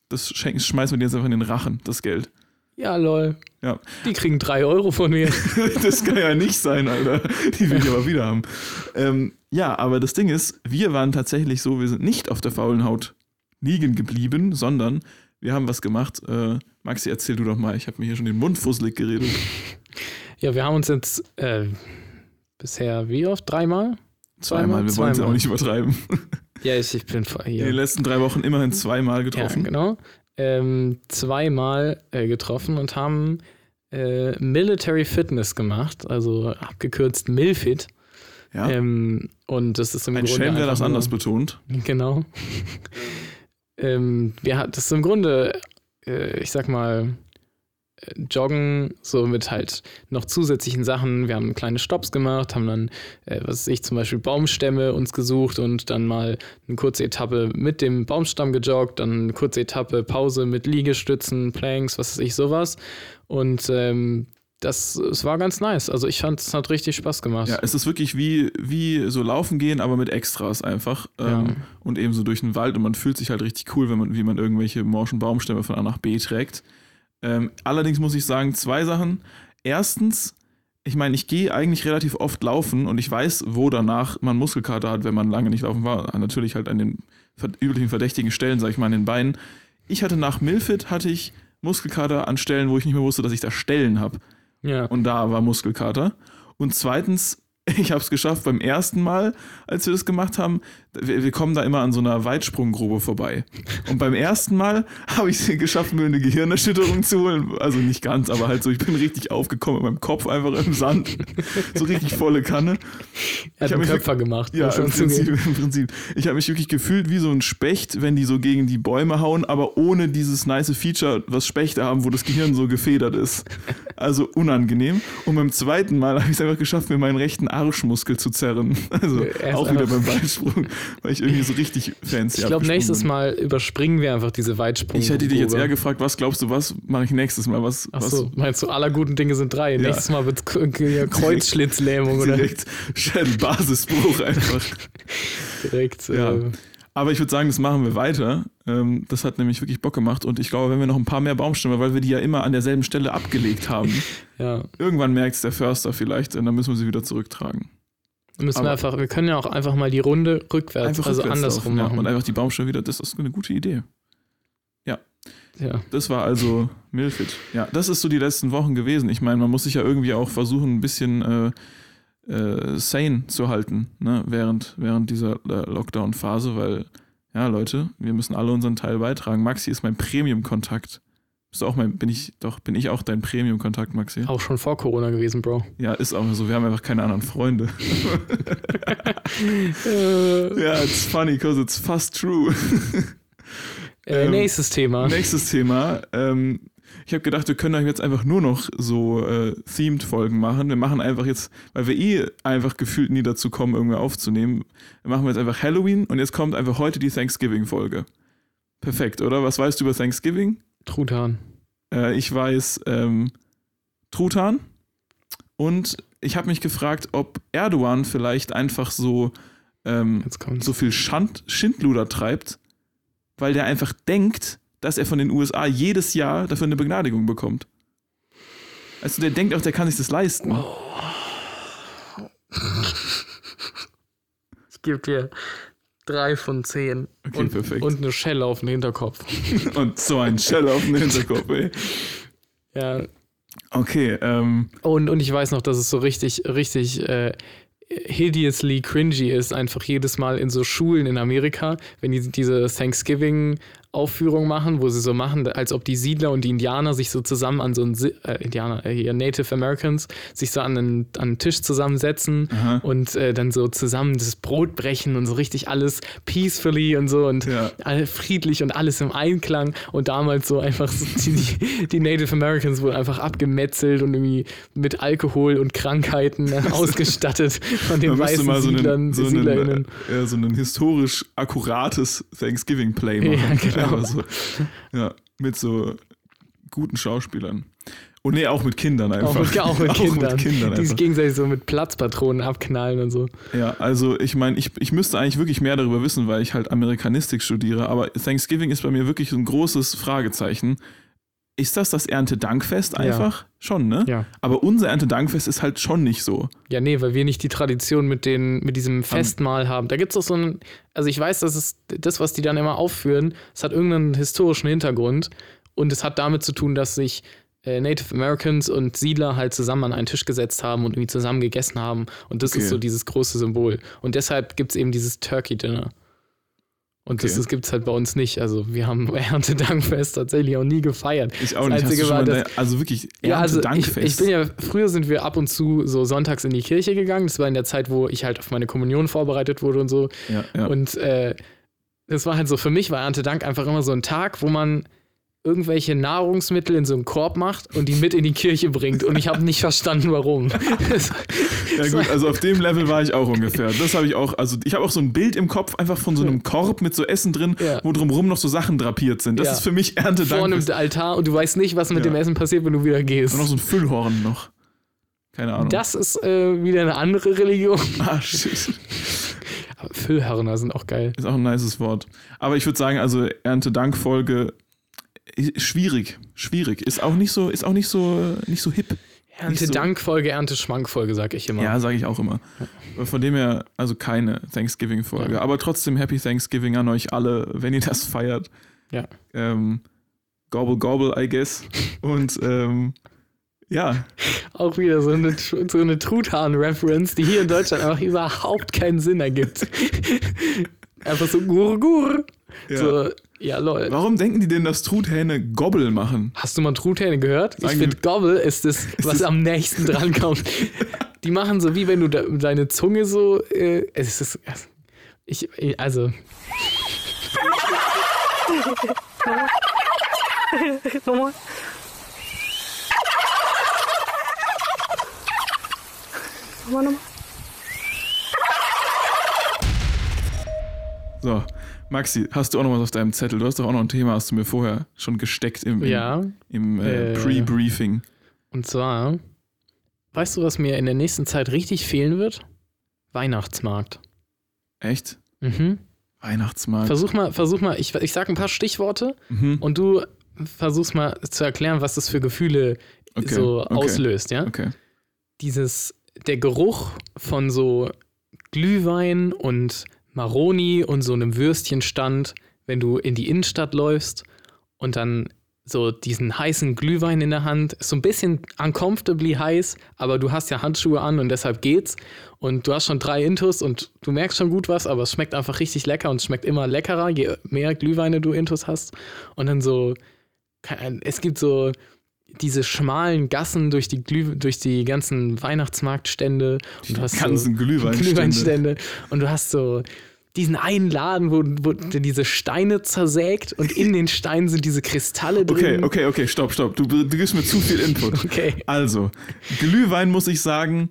[SPEAKER 1] das schmeißen wir dir jetzt einfach in den Rachen, das Geld.
[SPEAKER 2] Ja, lol.
[SPEAKER 1] Ja.
[SPEAKER 2] Die kriegen drei Euro von mir.
[SPEAKER 1] das kann ja nicht sein, Alter. Die will ich aber wieder haben. Ähm, ja, aber das Ding ist, wir waren tatsächlich so, wir sind nicht auf der faulen Haut liegen geblieben, sondern wir haben was gemacht. Äh, Maxi, erzähl du doch mal. Ich habe mir hier schon den Mund fusselig geredet.
[SPEAKER 2] Ja, wir haben uns jetzt äh, bisher wie oft? Dreimal?
[SPEAKER 1] Zweimal. Wir wollen es auch nicht übertreiben.
[SPEAKER 2] Ja, ich, bin hier.
[SPEAKER 1] In den letzten drei Wochen immerhin zweimal getroffen.
[SPEAKER 2] Ja, genau. Ähm, zweimal äh, getroffen und haben äh, Military Fitness gemacht, also abgekürzt Milfit.
[SPEAKER 1] Ja.
[SPEAKER 2] Ähm, und das ist im
[SPEAKER 1] Ein
[SPEAKER 2] Grunde.
[SPEAKER 1] Schelm, wer das anders betont.
[SPEAKER 2] Genau. ähm, ja, das ist im Grunde äh, ich sag mal, äh, Joggen, so mit halt noch zusätzlichen Sachen. Wir haben kleine Stops gemacht, haben dann, äh, was ich, zum Beispiel Baumstämme uns gesucht und dann mal eine kurze Etappe mit dem Baumstamm gejoggt, dann eine kurze Etappe Pause mit Liegestützen, Planks, was weiß ich, sowas. Und ähm, das, es war ganz nice. Also ich fand, es hat richtig Spaß gemacht.
[SPEAKER 1] Ja, es ist wirklich wie, wie so laufen gehen, aber mit Extras einfach. Ja. Ähm, und eben so durch den Wald und man fühlt sich halt richtig cool, wenn man, wie man irgendwelche morschen Baumstämme von A nach B trägt. Ähm, allerdings muss ich sagen, zwei Sachen. Erstens, ich meine, ich gehe eigentlich relativ oft laufen und ich weiß, wo danach man Muskelkater hat, wenn man lange nicht laufen war. Natürlich halt an den üblichen verdächtigen Stellen, sag ich mal, an den Beinen. Ich hatte nach Milfit hatte ich Muskelkater an Stellen, wo ich nicht mehr wusste, dass ich da Stellen habe.
[SPEAKER 2] Ja.
[SPEAKER 1] Und da war Muskelkater. Und zweitens, ich habe es geschafft beim ersten Mal, als wir das gemacht haben, wir, wir, kommen da immer an so einer Weitsprunggrube vorbei. Und beim ersten Mal habe ich es geschafft, mir eine Gehirnerschütterung zu holen. Also nicht ganz, aber halt so, ich bin richtig aufgekommen mit meinem Kopf einfach im Sand. So richtig volle Kanne.
[SPEAKER 2] Er hat einen Köpfer gemacht.
[SPEAKER 1] Ja, im Prinzip, im Prinzip. Ich habe mich wirklich gefühlt wie so ein Specht, wenn die so gegen die Bäume hauen, aber ohne dieses nice Feature, was Spechte haben, wo das Gehirn so gefedert ist. Also unangenehm. Und beim zweiten Mal habe ich es einfach geschafft, mir meinen rechten Arschmuskel zu zerren. Also auch wieder beim Weitsprung weil ich irgendwie so richtig fancy
[SPEAKER 2] Ich glaube, nächstes. Mal überspringen wir einfach diese Weitsprung.
[SPEAKER 1] Ich hätte dich jetzt eher gefragt, was glaubst du, was mache ich nächstes Mal? Was,
[SPEAKER 2] Achso, meinst du, aller guten Dinge sind drei? Ja. Nächstes Mal wird Kreuzschlitzlähmung oder?
[SPEAKER 1] Direkt Schädelbasisbruch einfach.
[SPEAKER 2] direkt.
[SPEAKER 1] Ja. Äh, aber ich würde sagen, das machen wir weiter. Ähm, das hat nämlich wirklich Bock gemacht. Und ich glaube, wenn wir noch ein paar mehr Baumstämme, weil wir die ja immer an derselben Stelle abgelegt haben,
[SPEAKER 2] ja.
[SPEAKER 1] irgendwann merkt es der Förster vielleicht, und dann müssen wir sie wieder zurücktragen.
[SPEAKER 2] Müssen Aber wir einfach, wir können ja auch einfach mal die Runde rückwärts, also rückwärts andersrum laufen, machen.
[SPEAKER 1] Ja, und einfach die Baumstämme wieder, das ist eine gute Idee. Ja.
[SPEAKER 2] Ja.
[SPEAKER 1] Das war also Milfit. Ja, das ist so die letzten Wochen gewesen. Ich meine, man muss sich ja irgendwie auch versuchen, ein bisschen äh, äh, sane zu halten, ne, während, während dieser äh, Lockdown-Phase, weil, ja, Leute, wir müssen alle unseren Teil beitragen. Maxi ist mein Premium-Kontakt. Bist du auch mein, bin ich, doch, bin ich auch dein Premium-Kontakt, Maxi?
[SPEAKER 2] Auch schon vor Corona gewesen, Bro.
[SPEAKER 1] Ja, ist auch so. Wir haben einfach keine anderen Freunde. ja, it's funny, because it's fast true.
[SPEAKER 2] Äh, ähm, nächstes Thema.
[SPEAKER 1] Nächstes Thema. Ähm, ich habe gedacht, wir können euch jetzt einfach nur noch so äh, Themed-Folgen machen. Wir machen einfach jetzt, weil wir eh einfach gefühlt nie dazu kommen, irgendwer aufzunehmen, machen wir jetzt einfach Halloween und jetzt kommt einfach heute die Thanksgiving-Folge. Perfekt, oder? Was weißt du über Thanksgiving?
[SPEAKER 2] Truthahn.
[SPEAKER 1] Äh, ich weiß ähm, Truthahn. Und ich habe mich gefragt, ob Erdogan vielleicht einfach so, ähm, so viel Schand, Schindluder treibt, weil der einfach denkt, dass er von den USA jedes Jahr dafür eine Begnadigung bekommt. Also der denkt auch, der kann sich das leisten.
[SPEAKER 2] Oh, Ich gebe dir drei von zehn.
[SPEAKER 1] Okay,
[SPEAKER 2] und,
[SPEAKER 1] perfekt.
[SPEAKER 2] Und eine Schelle auf den Hinterkopf.
[SPEAKER 1] Und so ein Shell auf den Hinterkopf, ey.
[SPEAKER 2] Ja.
[SPEAKER 1] Okay, ähm,
[SPEAKER 2] Und, und ich weiß noch, dass es so richtig, richtig äh, hideously cringy ist, einfach jedes Mal in so Schulen in Amerika, wenn die diese Thanksgiving Aufführung machen, wo sie so machen, als ob die Siedler und die Indianer sich so zusammen an so einen äh, Indianer, äh, hier Native Americans sich so an einen, an einen Tisch zusammensetzen
[SPEAKER 1] Aha.
[SPEAKER 2] und äh, dann so zusammen das Brot brechen und so richtig alles peacefully und so und
[SPEAKER 1] Ja.
[SPEAKER 2] friedlich und alles im Einklang und damals so einfach so die, die, Native Americans wurden einfach abgemetzelt und irgendwie mit Alkohol und Krankheiten ausgestattet von den weißen
[SPEAKER 1] mal so
[SPEAKER 2] Siedlern,
[SPEAKER 1] einen, so,
[SPEAKER 2] SiedlerInnen.
[SPEAKER 1] einen, äh, so einen historisch akkurates Thanksgiving-Play
[SPEAKER 2] Ja,
[SPEAKER 1] machen.
[SPEAKER 2] Genau.
[SPEAKER 1] Einfach so, ja, mit so guten Schauspielern. Und nee, auch mit Kindern einfach.
[SPEAKER 2] Auch mit, auch mit Kindern,
[SPEAKER 1] mit Kindern
[SPEAKER 2] die sich gegenseitig so mit Platzpatronen abknallen und so.
[SPEAKER 1] Ja, also ich meine, ich, ich müsste eigentlich wirklich mehr darüber wissen, weil ich halt Amerikanistik studiere, aber Thanksgiving ist bei mir wirklich so ein großes Fragezeichen. Ist das das Erntedankfest einfach? Schon, ne?
[SPEAKER 2] Ja.
[SPEAKER 1] Aber unser Erntedankfest ist halt schon nicht so.
[SPEAKER 2] Ja, nee, weil wir nicht die Tradition mit, den, mit diesem Festmahl haben. Da gibt es auch so ein, also ich weiß, dass es das, was die dann immer aufführen, es hat irgendeinen historischen Hintergrund und es hat damit zu tun, dass sich äh, Native Americans und Siedler halt zusammen an einen Tisch gesetzt haben und irgendwie zusammen gegessen haben und das
[SPEAKER 1] Okay.
[SPEAKER 2] ist so dieses große Symbol. Und deshalb gibt es eben dieses Turkey Dinner. Und das,
[SPEAKER 1] Okay.
[SPEAKER 2] das gibt es halt bei uns nicht. Also wir haben Erntedankfest tatsächlich auch nie gefeiert.
[SPEAKER 1] Ich auch
[SPEAKER 2] Das
[SPEAKER 1] nicht.
[SPEAKER 2] Einzige war, dass-
[SPEAKER 1] da, also wirklich
[SPEAKER 2] Ja, also ich,
[SPEAKER 1] Erntedankfest.
[SPEAKER 2] ich bin ja, früher sind wir ab und zu so sonntags in die Kirche gegangen. Das war in der Zeit, wo ich halt auf meine Kommunion vorbereitet wurde und so.
[SPEAKER 1] ja, ja.
[SPEAKER 2] Und äh, das war halt so, für mich war Erntedank einfach immer so ein Tag, wo man irgendwelche Nahrungsmittel in so einen Korb macht und die mit in die Kirche bringt. Und ich habe nicht verstanden, warum.
[SPEAKER 1] Ja gut, also auf dem Level war ich auch ungefähr. Das habe ich auch, also ich habe auch so ein Bild im Kopf einfach von so einem Korb mit so Essen drin,
[SPEAKER 2] Ja.
[SPEAKER 1] wo drumherum noch so Sachen drapiert sind. Das
[SPEAKER 2] Ja.
[SPEAKER 1] ist für mich
[SPEAKER 2] Vorne
[SPEAKER 1] Erntedank.
[SPEAKER 2] im Altar und du weißt nicht, was mit
[SPEAKER 1] Ja.
[SPEAKER 2] dem Essen passiert, wenn du wieder gehst.
[SPEAKER 1] Und noch so ein Füllhorn noch. Keine Ahnung.
[SPEAKER 2] Das ist äh, wieder eine andere Religion.
[SPEAKER 1] ah, shit.
[SPEAKER 2] Aber Füllhörner sind auch geil.
[SPEAKER 1] Ist auch ein nices Wort. Aber ich würde sagen, also Erntedankfolge schwierig, schwierig. Ist auch nicht so, ist auch nicht so, nicht so hip.
[SPEAKER 2] Erntedankfolge, Ernteschwankfolge, sag ich immer.
[SPEAKER 1] Ja, sage ich auch immer. Von dem her, also keine Thanksgiving-Folge.
[SPEAKER 2] Ja.
[SPEAKER 1] Aber trotzdem Happy Thanksgiving an euch alle, wenn ihr das feiert.
[SPEAKER 2] Ja.
[SPEAKER 1] Ähm, gobble, gobble, I guess. Und ähm, ja,
[SPEAKER 2] Auch wieder so eine, so eine Truthahn-Reference, die hier in Deutschland einfach überhaupt keinen Sinn ergibt. einfach so gur gur.
[SPEAKER 1] Ja.
[SPEAKER 2] So, ja, lol.
[SPEAKER 1] warum denken die denn, dass Truthähne Gobble machen?
[SPEAKER 2] Hast du mal Truthähne gehört? Ich finde, Gobble ist das, was am nächsten dran kommt. Die machen so, wie wenn du de deine Zunge so. Äh, es ist. Ich, also,
[SPEAKER 3] Nochmal. Nochmal, nochmal.
[SPEAKER 1] So, Maxi, hast du auch noch was auf deinem Zettel? Du hast doch auch noch ein Thema, hast du mir vorher schon gesteckt im, im,
[SPEAKER 2] ja.
[SPEAKER 1] im äh,
[SPEAKER 2] Äh.
[SPEAKER 1] Pre-Briefing.
[SPEAKER 2] Und zwar, weißt du, was mir in der nächsten Zeit richtig fehlen wird? Weihnachtsmarkt.
[SPEAKER 1] Echt?
[SPEAKER 2] Mhm.
[SPEAKER 1] Weihnachtsmarkt.
[SPEAKER 2] Versuch mal, versuch mal, ich, ich sag ein paar Stichworte
[SPEAKER 1] mhm.
[SPEAKER 2] und du versuchst mal zu erklären, was das für Gefühle
[SPEAKER 1] Okay,
[SPEAKER 2] so
[SPEAKER 1] okay.
[SPEAKER 2] auslöst, ja?
[SPEAKER 1] Okay.
[SPEAKER 2] Dieses, der Geruch von so Glühwein und Maroni und so einem Würstchenstand, wenn du in die Innenstadt läufst und dann so diesen heißen Glühwein in der Hand, ist so ein bisschen uncomfortably heiß, aber du hast ja Handschuhe an und deshalb geht's. Und du hast schon drei Intus und du merkst schon gut was, aber es schmeckt einfach richtig lecker und es schmeckt immer leckerer, je mehr Glühweine du Intus hast. Und dann so, es gibt so diese schmalen Gassen durch die, Glüh durch die ganzen Weihnachtsmarktstände.
[SPEAKER 1] Die
[SPEAKER 2] und du hast
[SPEAKER 1] ganzen Glühweinstände.
[SPEAKER 2] Glühweinstände. Und du hast so diesen einen Laden, wo, wo diese Steine zersägt und in den Steinen sind diese Kristalle
[SPEAKER 1] Okay,
[SPEAKER 2] drin.
[SPEAKER 1] okay, okay, stopp, stopp. Du, du gibst mir zu viel Input.
[SPEAKER 2] Okay.
[SPEAKER 1] Also, Glühwein muss ich sagen,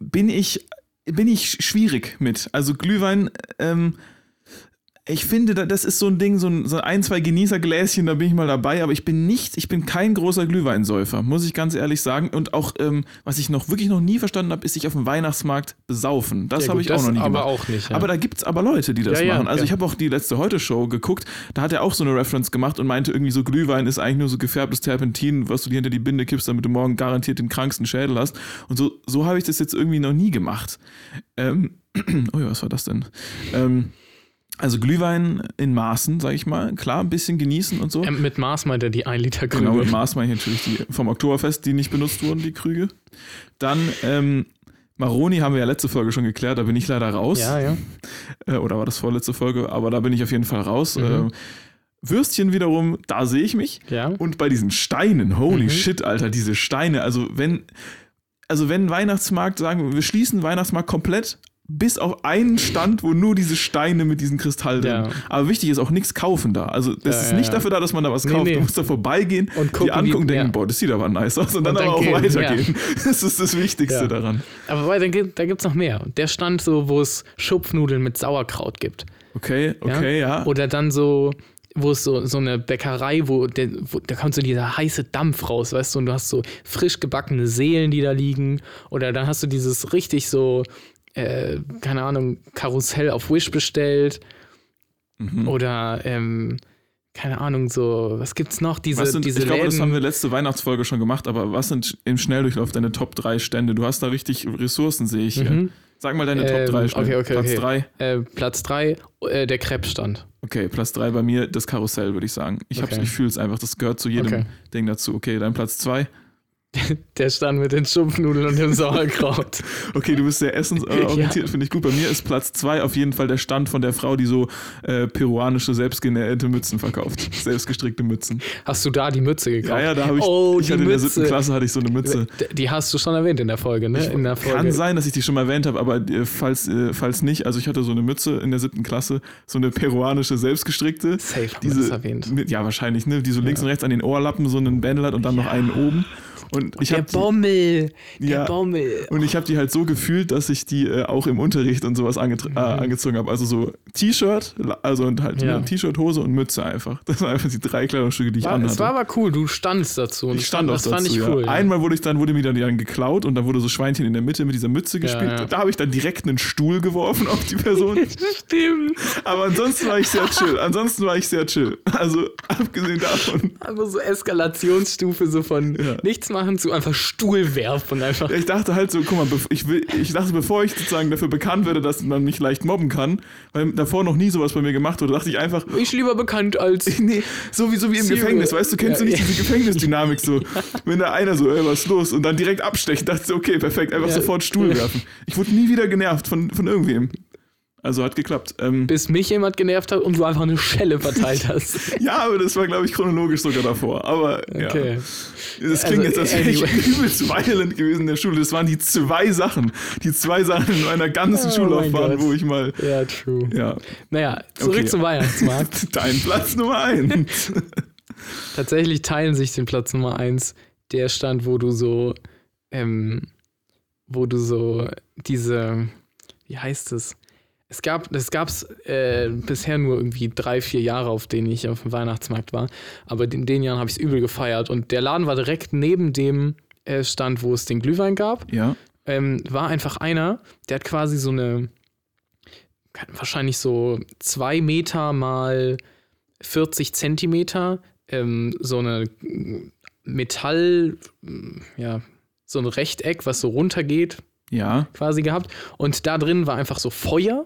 [SPEAKER 1] bin ich, bin ich schwierig mit. Also Glühwein, ähm, ich finde, da- das ist so ein Ding, so ein, so ein, zwei Genießergläschen, da bin ich mal dabei, aber ich bin nicht, ich bin kein großer Glühweinsäufer, muss ich ganz ehrlich sagen. Und auch, ähm, was ich noch wirklich noch nie verstanden habe, ist sich auf dem Weihnachtsmarkt besaufen. Das
[SPEAKER 2] Ja,
[SPEAKER 1] habe ich auch noch nie
[SPEAKER 2] aber
[SPEAKER 1] gemacht.
[SPEAKER 2] auch nicht, ja.
[SPEAKER 1] Aber da gibt es aber Leute, die das
[SPEAKER 2] Ja,
[SPEAKER 1] machen. Also ich habe auch die letzte Heute-Show geguckt, da hat er auch so eine Reference gemacht und meinte irgendwie so, Glühwein ist eigentlich nur so gefärbtes Terpentin, was du dir hinter die Binde kippst, damit du morgen garantiert den kranksten Schädel hast. Und so, so habe ich das jetzt irgendwie noch nie gemacht. Ähm, oh ja, was war das denn? Ähm, also Glühwein in Maßen, sag ich mal. Klar, ein bisschen genießen und so.
[SPEAKER 2] Ähm, mit Maß meint er die 1 Liter Krüge.
[SPEAKER 1] Genau, mit Maß meine ich natürlich die vom Oktoberfest, die nicht benutzt wurden, die Krüge. Dann ähm, Maroni haben wir ja letzte Folge schon geklärt, da bin ich leider raus.
[SPEAKER 2] Ja, ja.
[SPEAKER 1] Äh, oder war das vorletzte Folge? Aber da bin ich auf jeden Fall raus.
[SPEAKER 2] Mhm.
[SPEAKER 1] Ähm, Würstchen wiederum, da sehe ich mich.
[SPEAKER 2] Ja.
[SPEAKER 1] Und bei diesen Steinen, holy
[SPEAKER 2] Mhm.
[SPEAKER 1] shit, Alter, diese Steine. Also wenn, also wenn Weihnachtsmarkt, sagen wir, wir schließen Weihnachtsmarkt komplett, bis auf einen Stand, wo nur diese Steine mit diesem Kristall drin.
[SPEAKER 2] Ja.
[SPEAKER 1] Aber wichtig ist auch nichts kaufen da. Also das
[SPEAKER 2] Ja,
[SPEAKER 1] ist nicht
[SPEAKER 2] ja.
[SPEAKER 1] dafür da, dass man da was
[SPEAKER 2] Nee,
[SPEAKER 1] kauft.
[SPEAKER 2] nee.
[SPEAKER 1] Du musst da vorbeigehen,
[SPEAKER 2] Und gucken,
[SPEAKER 1] die angucken,
[SPEAKER 2] wie-
[SPEAKER 1] denken, boah, das sieht aber nice aus. Und dann,
[SPEAKER 2] Und dann
[SPEAKER 1] aber auch
[SPEAKER 2] gehen,
[SPEAKER 1] weitergehen. Das ist das Wichtigste daran.
[SPEAKER 2] Aber da gibt es noch mehr. Der Stand so, wo es Schupfnudeln mit Sauerkraut gibt.
[SPEAKER 1] Okay, okay, ja.
[SPEAKER 2] Oder dann so, wo es so, so eine Bäckerei, wo, der, wo da kommt so dieser heiße Dampf raus, weißt du, und du hast so frisch gebackene Seelen, die da liegen. Oder dann hast du dieses richtig so, äh, keine Ahnung, Karussell auf Wish bestellt.
[SPEAKER 1] Mhm.
[SPEAKER 2] Oder, ähm, keine Ahnung, so, was gibt's noch? Diese,
[SPEAKER 1] sind,
[SPEAKER 2] diese
[SPEAKER 1] ich glaube, das
[SPEAKER 2] Läden-
[SPEAKER 1] haben wir letzte Weihnachtsfolge schon gemacht, aber was sind im Schnelldurchlauf deine Top 3 Stände? Du hast da richtig Ressourcen, sehe ich hier.
[SPEAKER 2] Mhm.
[SPEAKER 1] Sag mal deine
[SPEAKER 2] Ähm,
[SPEAKER 1] Top 3 schnell.
[SPEAKER 2] okay, okay,
[SPEAKER 1] Platz
[SPEAKER 2] okay.
[SPEAKER 1] 3.
[SPEAKER 2] Äh, Platz 3, äh, der Krebsstand.
[SPEAKER 1] Okay, Platz 3 bei mir, das Karussell, würde ich sagen. Ich,
[SPEAKER 2] Okay.
[SPEAKER 1] ich fühle es einfach, das gehört zu jedem
[SPEAKER 2] Okay.
[SPEAKER 1] Ding dazu. Okay, dein Platz 2.
[SPEAKER 2] Der Stand mit den Schupfnudeln und dem Sauerkraut.
[SPEAKER 1] Okay, du bist sehr essensorientiert, finde ich gut. Bei mir ist Platz 2 auf jeden Fall der Stand von der Frau, die so äh, peruanische, selbstgenähte Mützen verkauft. Selbstgestrickte Mützen.
[SPEAKER 2] Hast du da die Mütze gekauft?
[SPEAKER 1] Ja, ja, da habe ich,
[SPEAKER 2] oh,
[SPEAKER 1] ich
[SPEAKER 2] die
[SPEAKER 1] hatte in der
[SPEAKER 2] Mütze.
[SPEAKER 1] siebten Klasse hatte ich so eine Mütze.
[SPEAKER 2] Die hast du schon erwähnt in der Folge, ne? In der Folge.
[SPEAKER 1] Kann sein, dass ich die schon mal erwähnt habe, aber äh, falls, äh, falls nicht, also ich hatte so eine Mütze in der siebten Klasse, so eine peruanische, selbstgestrickte.
[SPEAKER 2] Safe
[SPEAKER 1] Diese,
[SPEAKER 2] das erwähnt.
[SPEAKER 1] Ja, wahrscheinlich, ne? Die so links und rechts an den Ohrlappen so einen Bändel hat und dann noch einen oben. Und ich
[SPEAKER 2] Der Bommel. Der
[SPEAKER 1] Ja.
[SPEAKER 2] Bommel.
[SPEAKER 1] und ich habe die halt so gefühlt, dass ich die äh, auch im Unterricht und sowas ange äh, angezogen habe. Also so T-Shirt, also und halt
[SPEAKER 2] Ja.
[SPEAKER 1] ne, T-Shirt, Hose und Mütze einfach. Das waren einfach die drei Kleidungsstücke, die ich
[SPEAKER 2] War,
[SPEAKER 1] anhatte.
[SPEAKER 2] es war aber cool, du standst dazu. Und
[SPEAKER 1] ich stand auch
[SPEAKER 2] das
[SPEAKER 1] dazu,
[SPEAKER 2] fand ich cool. ja.
[SPEAKER 1] Einmal wurde ich dann, wurde mir dann, dann geklaut und da wurde so Schweinchen in der Mitte mit dieser Mütze gespielt.
[SPEAKER 2] ja.
[SPEAKER 1] Da habe ich dann direkt einen Stuhl geworfen auf die Person.
[SPEAKER 2] Stimmt.
[SPEAKER 1] Aber ansonsten war ich sehr chill. Ansonsten war ich sehr chill. Also abgesehen davon.
[SPEAKER 2] Einfach so Eskalationsstufe so von
[SPEAKER 1] Ja.
[SPEAKER 2] Nichts machen zu einfach Stuhl werfen. Einfach.
[SPEAKER 1] Ich dachte halt so, guck mal, ich, will, ich dachte, bevor ich sozusagen dafür bekannt werde, dass man mich leicht mobben kann, weil davor noch nie sowas bei mir gemacht wurde, dachte ich einfach,
[SPEAKER 2] Ich lieber bekannt als.
[SPEAKER 1] nee, so wie, so wie im
[SPEAKER 2] Zero.
[SPEAKER 1] Gefängnis, weißt du, kennst
[SPEAKER 2] Ja,
[SPEAKER 1] du nicht
[SPEAKER 2] ja.
[SPEAKER 1] diese Gefängnisdynamik so? Wenn da einer so, ey, was ist los? Und dann direkt abstechen, dachte ich, so, okay, perfekt, einfach
[SPEAKER 2] Ja.
[SPEAKER 1] sofort Stuhl werfen. Ich wurde nie wieder genervt von, von irgendwem. Also hat geklappt. Ähm,
[SPEAKER 2] Bis mich jemand genervt hat und du einfach eine Schelle verteilt hast.
[SPEAKER 1] ja, aber das war, glaube ich, chronologisch sogar davor. Aber
[SPEAKER 2] Okay.
[SPEAKER 1] ja. Das klingt
[SPEAKER 2] Also,
[SPEAKER 1] jetzt, als wäre ich übelst violent gewesen in der Schule. Das waren die zwei Sachen. Die zwei Sachen in meiner ganzen
[SPEAKER 2] Oh
[SPEAKER 1] Schullaufbahn, wo ich mal.
[SPEAKER 2] Ja, true.
[SPEAKER 1] Ja.
[SPEAKER 2] Naja, zurück
[SPEAKER 1] Okay.
[SPEAKER 2] zum Weihnachtsmarkt.
[SPEAKER 1] Dein Platz Nummer eins.
[SPEAKER 2] Tatsächlich teilen sich den Platz Nummer eins der Stand, wo du so, ähm, wo du so diese, wie heißt es? Es gab, es gab's äh, bisher nur irgendwie drei, vier Jahre, auf denen ich auf dem Weihnachtsmarkt war. Aber in den Jahren habe ich es übel gefeiert. Und der Laden war direkt neben dem äh, Stand, wo es den Glühwein gab.
[SPEAKER 1] Ja.
[SPEAKER 2] Ähm, war einfach einer, der hat quasi so eine, wahrscheinlich so zwei Meter mal 40 Zentimeter, ähm, so eine Metall, ja, so ein Rechteck, was so runtergeht,
[SPEAKER 1] Ja.
[SPEAKER 2] quasi gehabt. Und da drin war einfach so Feuer.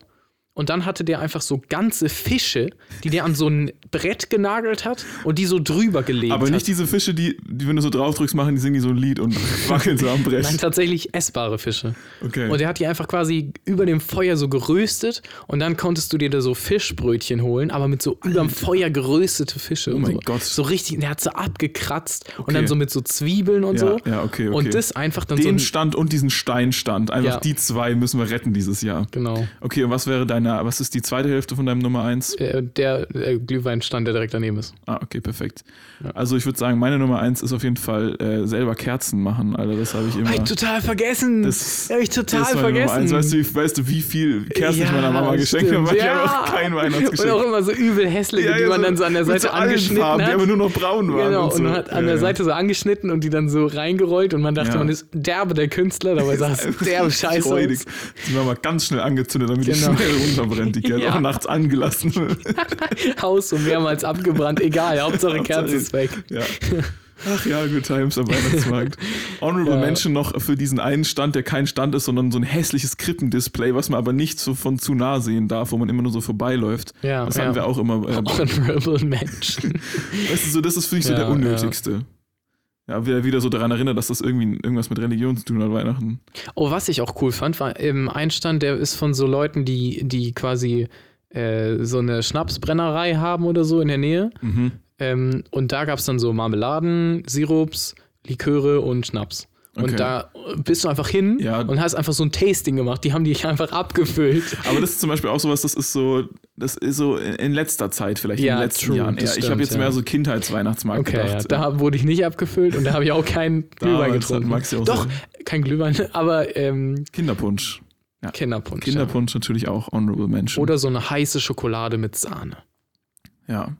[SPEAKER 2] Und dann hatte der einfach so ganze Fische, die der an so ein Brett genagelt hat und die so drüber gelegt
[SPEAKER 1] Aber
[SPEAKER 2] hat.
[SPEAKER 1] nicht diese Fische, die, die, wenn du so drauf drückst, machen, die singen die so ein Lied und wackeln so am Brett.
[SPEAKER 2] Nein, tatsächlich essbare Fische.
[SPEAKER 1] Okay.
[SPEAKER 2] Und er hat die einfach quasi über dem Feuer so geröstet und dann konntest du dir da so Fischbrötchen holen, aber mit so überm Feuer geröstete Fische.
[SPEAKER 1] Oh
[SPEAKER 2] und
[SPEAKER 1] mein
[SPEAKER 2] so.
[SPEAKER 1] Gott.
[SPEAKER 2] So richtig, der hat so abgekratzt und
[SPEAKER 1] Okay.
[SPEAKER 2] dann so mit so Zwiebeln und
[SPEAKER 1] ja,
[SPEAKER 2] so.
[SPEAKER 1] ja, okay, okay.
[SPEAKER 2] Und das einfach dann so.
[SPEAKER 1] Den Stand und diesen Steinstand. Einfach
[SPEAKER 2] Ja.
[SPEAKER 1] die zwei müssen wir retten dieses Jahr.
[SPEAKER 2] Genau.
[SPEAKER 1] Okay, und was wäre dein deiner, was ist die zweite Hälfte von deinem Nummer 1?
[SPEAKER 2] Äh, der äh, Glühweinstand, der direkt daneben ist.
[SPEAKER 1] Ah, okay, perfekt.
[SPEAKER 2] Ja.
[SPEAKER 1] Also ich würde sagen, meine Nummer 1 ist auf jeden Fall äh, selber Kerzen machen, Alter. Das habe ich immer.
[SPEAKER 2] Hab ich total vergessen.
[SPEAKER 1] Das-
[SPEAKER 2] hab ich
[SPEAKER 1] das
[SPEAKER 2] total
[SPEAKER 1] Nummer
[SPEAKER 2] vergessen.
[SPEAKER 1] eins. Weißt, du, wie- weißt du, wie viel Kerzen ich
[SPEAKER 2] Ja,
[SPEAKER 1] meiner Mama geschenkt habe? Ich habe
[SPEAKER 2] Ja.
[SPEAKER 1] auch kein
[SPEAKER 2] Und auch
[SPEAKER 1] Weihnachtsgeschenk.
[SPEAKER 2] immer so übel hässliche, die man dann so an der Seite
[SPEAKER 1] so
[SPEAKER 2] angeschnitten
[SPEAKER 1] Farben,
[SPEAKER 2] hat.
[SPEAKER 1] die aber nur noch braun waren.
[SPEAKER 2] Genau,
[SPEAKER 1] und,
[SPEAKER 2] und
[SPEAKER 1] so.
[SPEAKER 2] man hat an
[SPEAKER 1] Ja,
[SPEAKER 2] der
[SPEAKER 1] ja.
[SPEAKER 2] Seite so angeschnitten und die dann so reingerollt und man dachte,
[SPEAKER 1] Ja.
[SPEAKER 2] man ist derbe der Künstler, dabei sah es derbe scheiße
[SPEAKER 1] Freudig. Die Mama ganz schnell angezündet, damit
[SPEAKER 2] Genau.
[SPEAKER 1] die schnell runterbrennt. Die Kerze
[SPEAKER 2] Ja.
[SPEAKER 1] auch nachts angelassen.
[SPEAKER 2] Haus so mehrmals abgebrannt, egal, Hauptsache Kerze ist weg.
[SPEAKER 1] Ja. Ach ja, Good Times am Weihnachtsmarkt. Honorable
[SPEAKER 2] Ja.
[SPEAKER 1] Mention noch für diesen einen Stand, der kein Stand ist, sondern so ein hässliches Krippendisplay, was man aber nicht so von zu nah sehen darf, wo man immer nur so vorbeiläuft.
[SPEAKER 2] Ja,
[SPEAKER 1] Das
[SPEAKER 2] ja.
[SPEAKER 1] haben wir auch immer. Äh,
[SPEAKER 2] Honorable Menschen.
[SPEAKER 1] weißt du, so, das ist für mich so
[SPEAKER 2] Ja,
[SPEAKER 1] der unnötigste. Ja, wieder, wieder so daran erinnert, dass das irgendwie irgendwas mit Religion zu tun hat, Weihnachten.
[SPEAKER 2] Oh, was ich auch cool fand, war im Einstand, der ist von so Leuten, die, die quasi äh, so eine Schnapsbrennerei haben oder so in der Nähe.
[SPEAKER 1] Mhm.
[SPEAKER 2] Ähm, und da gab es dann so Marmeladen, Sirups, Liköre und Schnaps.
[SPEAKER 1] Okay.
[SPEAKER 2] Und da bist du einfach hin
[SPEAKER 1] Ja.
[SPEAKER 2] und hast einfach so ein Tasting gemacht. Die haben dich einfach abgefüllt.
[SPEAKER 1] Aber das ist zum Beispiel auch sowas, das ist so, das ist so in in letzter Zeit vielleicht, in
[SPEAKER 2] Ja,
[SPEAKER 1] den letzten
[SPEAKER 2] true,
[SPEAKER 1] Jahren. eher. ich
[SPEAKER 2] stimmt,
[SPEAKER 1] habe jetzt
[SPEAKER 2] ja.
[SPEAKER 1] mehr so Kindheitsweihnachtsmarkt
[SPEAKER 2] Okay, ja,
[SPEAKER 1] gedacht.
[SPEAKER 2] da wurde ich nicht abgefüllt und da habe ich auch keinen Glühwein getrunken. Doch,
[SPEAKER 1] so-
[SPEAKER 2] kein Glühwein, aber ähm,
[SPEAKER 1] Kinderpunsch.
[SPEAKER 2] Kinderpunsch.
[SPEAKER 1] Kinderpunsch natürlich auch Honorable
[SPEAKER 2] Ja.
[SPEAKER 1] Mention.
[SPEAKER 2] Oder so eine heiße Schokolade mit Sahne.
[SPEAKER 1] Ja.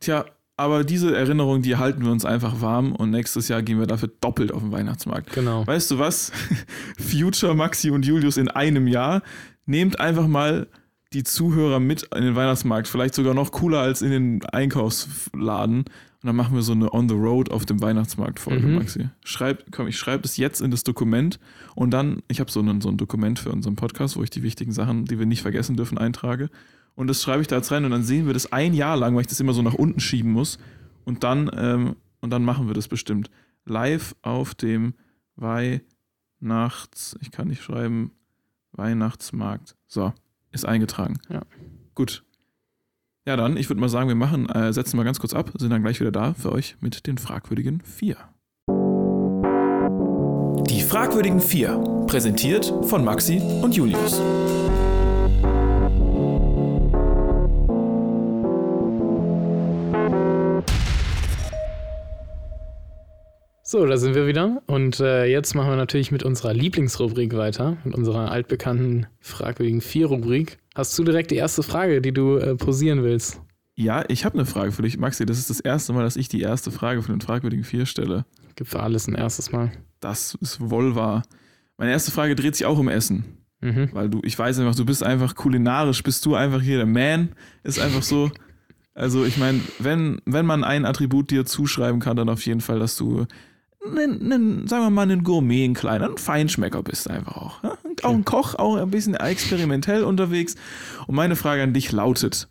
[SPEAKER 1] Tja, aber diese Erinnerung, die halten wir uns einfach warm und nächstes Jahr gehen wir dafür doppelt auf den Weihnachtsmarkt.
[SPEAKER 2] Genau.
[SPEAKER 1] Weißt du was? Future, Maxi und Julius in einem Jahr. Nehmt einfach mal die Zuhörer mit in den Weihnachtsmarkt. Vielleicht sogar noch cooler als in den Einkaufsladen. Und dann machen wir so eine On the Road auf dem Weihnachtsmarkt-Folge,
[SPEAKER 2] Mhm.
[SPEAKER 1] Maxi. Schreib, komm, ich schreibe das jetzt in das Dokument und dann, ich habe so ein, so ein Dokument für unseren Podcast, wo ich die wichtigen Sachen, die wir nicht vergessen dürfen, eintrage. Und das schreibe ich da jetzt rein und dann sehen wir das ein Jahr lang, weil ich das immer so nach unten schieben muss. Und dann, ähm, und dann machen wir das bestimmt. Live auf dem Weihnachts, ich kann nicht schreiben, Weihnachtsmarkt. So, ist eingetragen.
[SPEAKER 2] Ja.
[SPEAKER 1] Gut. Ja, dann, ich würde mal sagen, wir machen, äh, setzen mal ganz kurz ab, sind dann gleich wieder da für euch mit den fragwürdigen vier. Die fragwürdigen vier, präsentiert von Maxi und Julius.
[SPEAKER 2] So, da sind wir wieder. Und äh, jetzt machen wir natürlich mit unserer Lieblingsrubrik weiter, mit unserer altbekannten fragwürdigen Vier-Rubrik. Hast du direkt die erste Frage, die du äh, posieren willst?
[SPEAKER 1] Ja, ich habe eine Frage für dich, Maxi. Das ist das erste Mal, dass ich die erste Frage von den fragwürdigen vier stelle.
[SPEAKER 2] Gibt für alles ein erstes Mal.
[SPEAKER 1] Das ist wohl wahr. Meine erste Frage dreht sich auch um Essen.
[SPEAKER 2] Mhm.
[SPEAKER 1] Weil du, ich weiß einfach, du bist einfach kulinarisch, bist du einfach hier der Man. Ist einfach so. Also, ich meine, wenn, wenn man ein Attribut dir zuschreiben kann, dann auf jeden Fall, dass du, nen, nen, sagen wir mal, einen Gourmet, einen kleinen Feinschmecker bist einfach auch. Ja? Auch ein Koch, auch ein bisschen experimentell unterwegs. Und meine Frage an dich lautet: